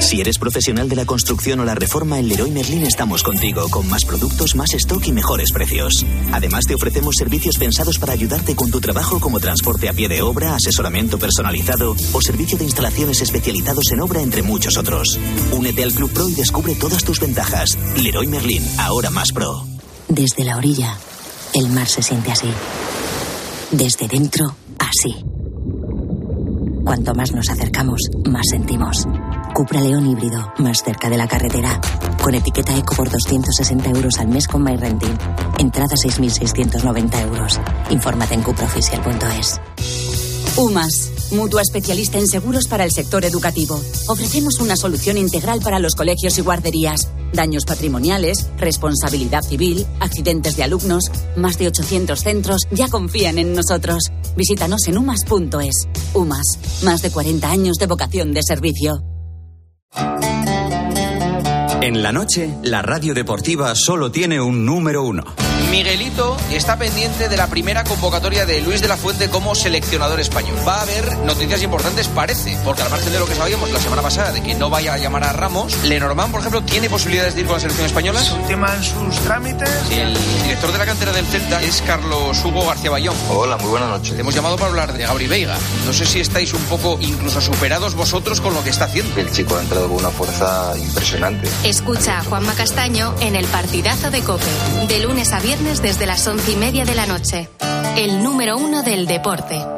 Speaker 22: Si eres profesional de la construcción o la reforma, en Leroy Merlin estamos contigo, con más productos, más stock y mejores precios. Además, te ofrecemos servicios pensados para ayudarte con tu trabajo, como transporte a pie de obra, asesoramiento personalizado o servicio de instalaciones especializados en obra, entre muchos otros. Únete al Club Pro y descubre todas tus ventajas. Leroy Merlin, ahora más pro.
Speaker 33: Desde la orilla, el mar se siente así. Desde dentro, así. Cuanto más nos acercamos, más sentimos. Cupra León híbrido, más cerca de la carretera. Con etiqueta eco por 260 euros al mes con MyRenting. Entrada 6.690 euros. Infórmate en cupraoficial.es.
Speaker 34: UMAS, mutua especialista en seguros para el sector educativo. Ofrecemos una solución integral para los colegios y guarderías. Daños patrimoniales, responsabilidad civil, accidentes de alumnos. Más de 800 centros ya confían en nosotros. Visítanos en umas.es. UMAS, más de 40 años de vocación de servicio.
Speaker 35: En la noche, la radio deportiva solo tiene un número uno.
Speaker 14: Miguelito está pendiente de la primera convocatoria de Luis de la Fuente como seleccionador español. Va a haber noticias importantes, parece, porque al margen de lo que sabíamos la semana pasada de que no vaya a llamar a Ramos, Lenormand, por ejemplo, tiene posibilidades de ir con la selección española.
Speaker 36: Es un tema en sus trámites.
Speaker 14: El director de la cantera del Celta es Carlos Hugo García Bayón.
Speaker 21: Hola, muy buenas noches.
Speaker 14: Le hemos llamado para hablar de Gabri Veiga. No sé si estáis un poco incluso superados vosotros con lo que está haciendo.
Speaker 21: El chico ha entrado con una fuerza impresionante.
Speaker 2: Escucha a Juanma Castaño en el partidazo de Cope, de lunes a viernes desde las once y media de la noche. El número uno del deporte.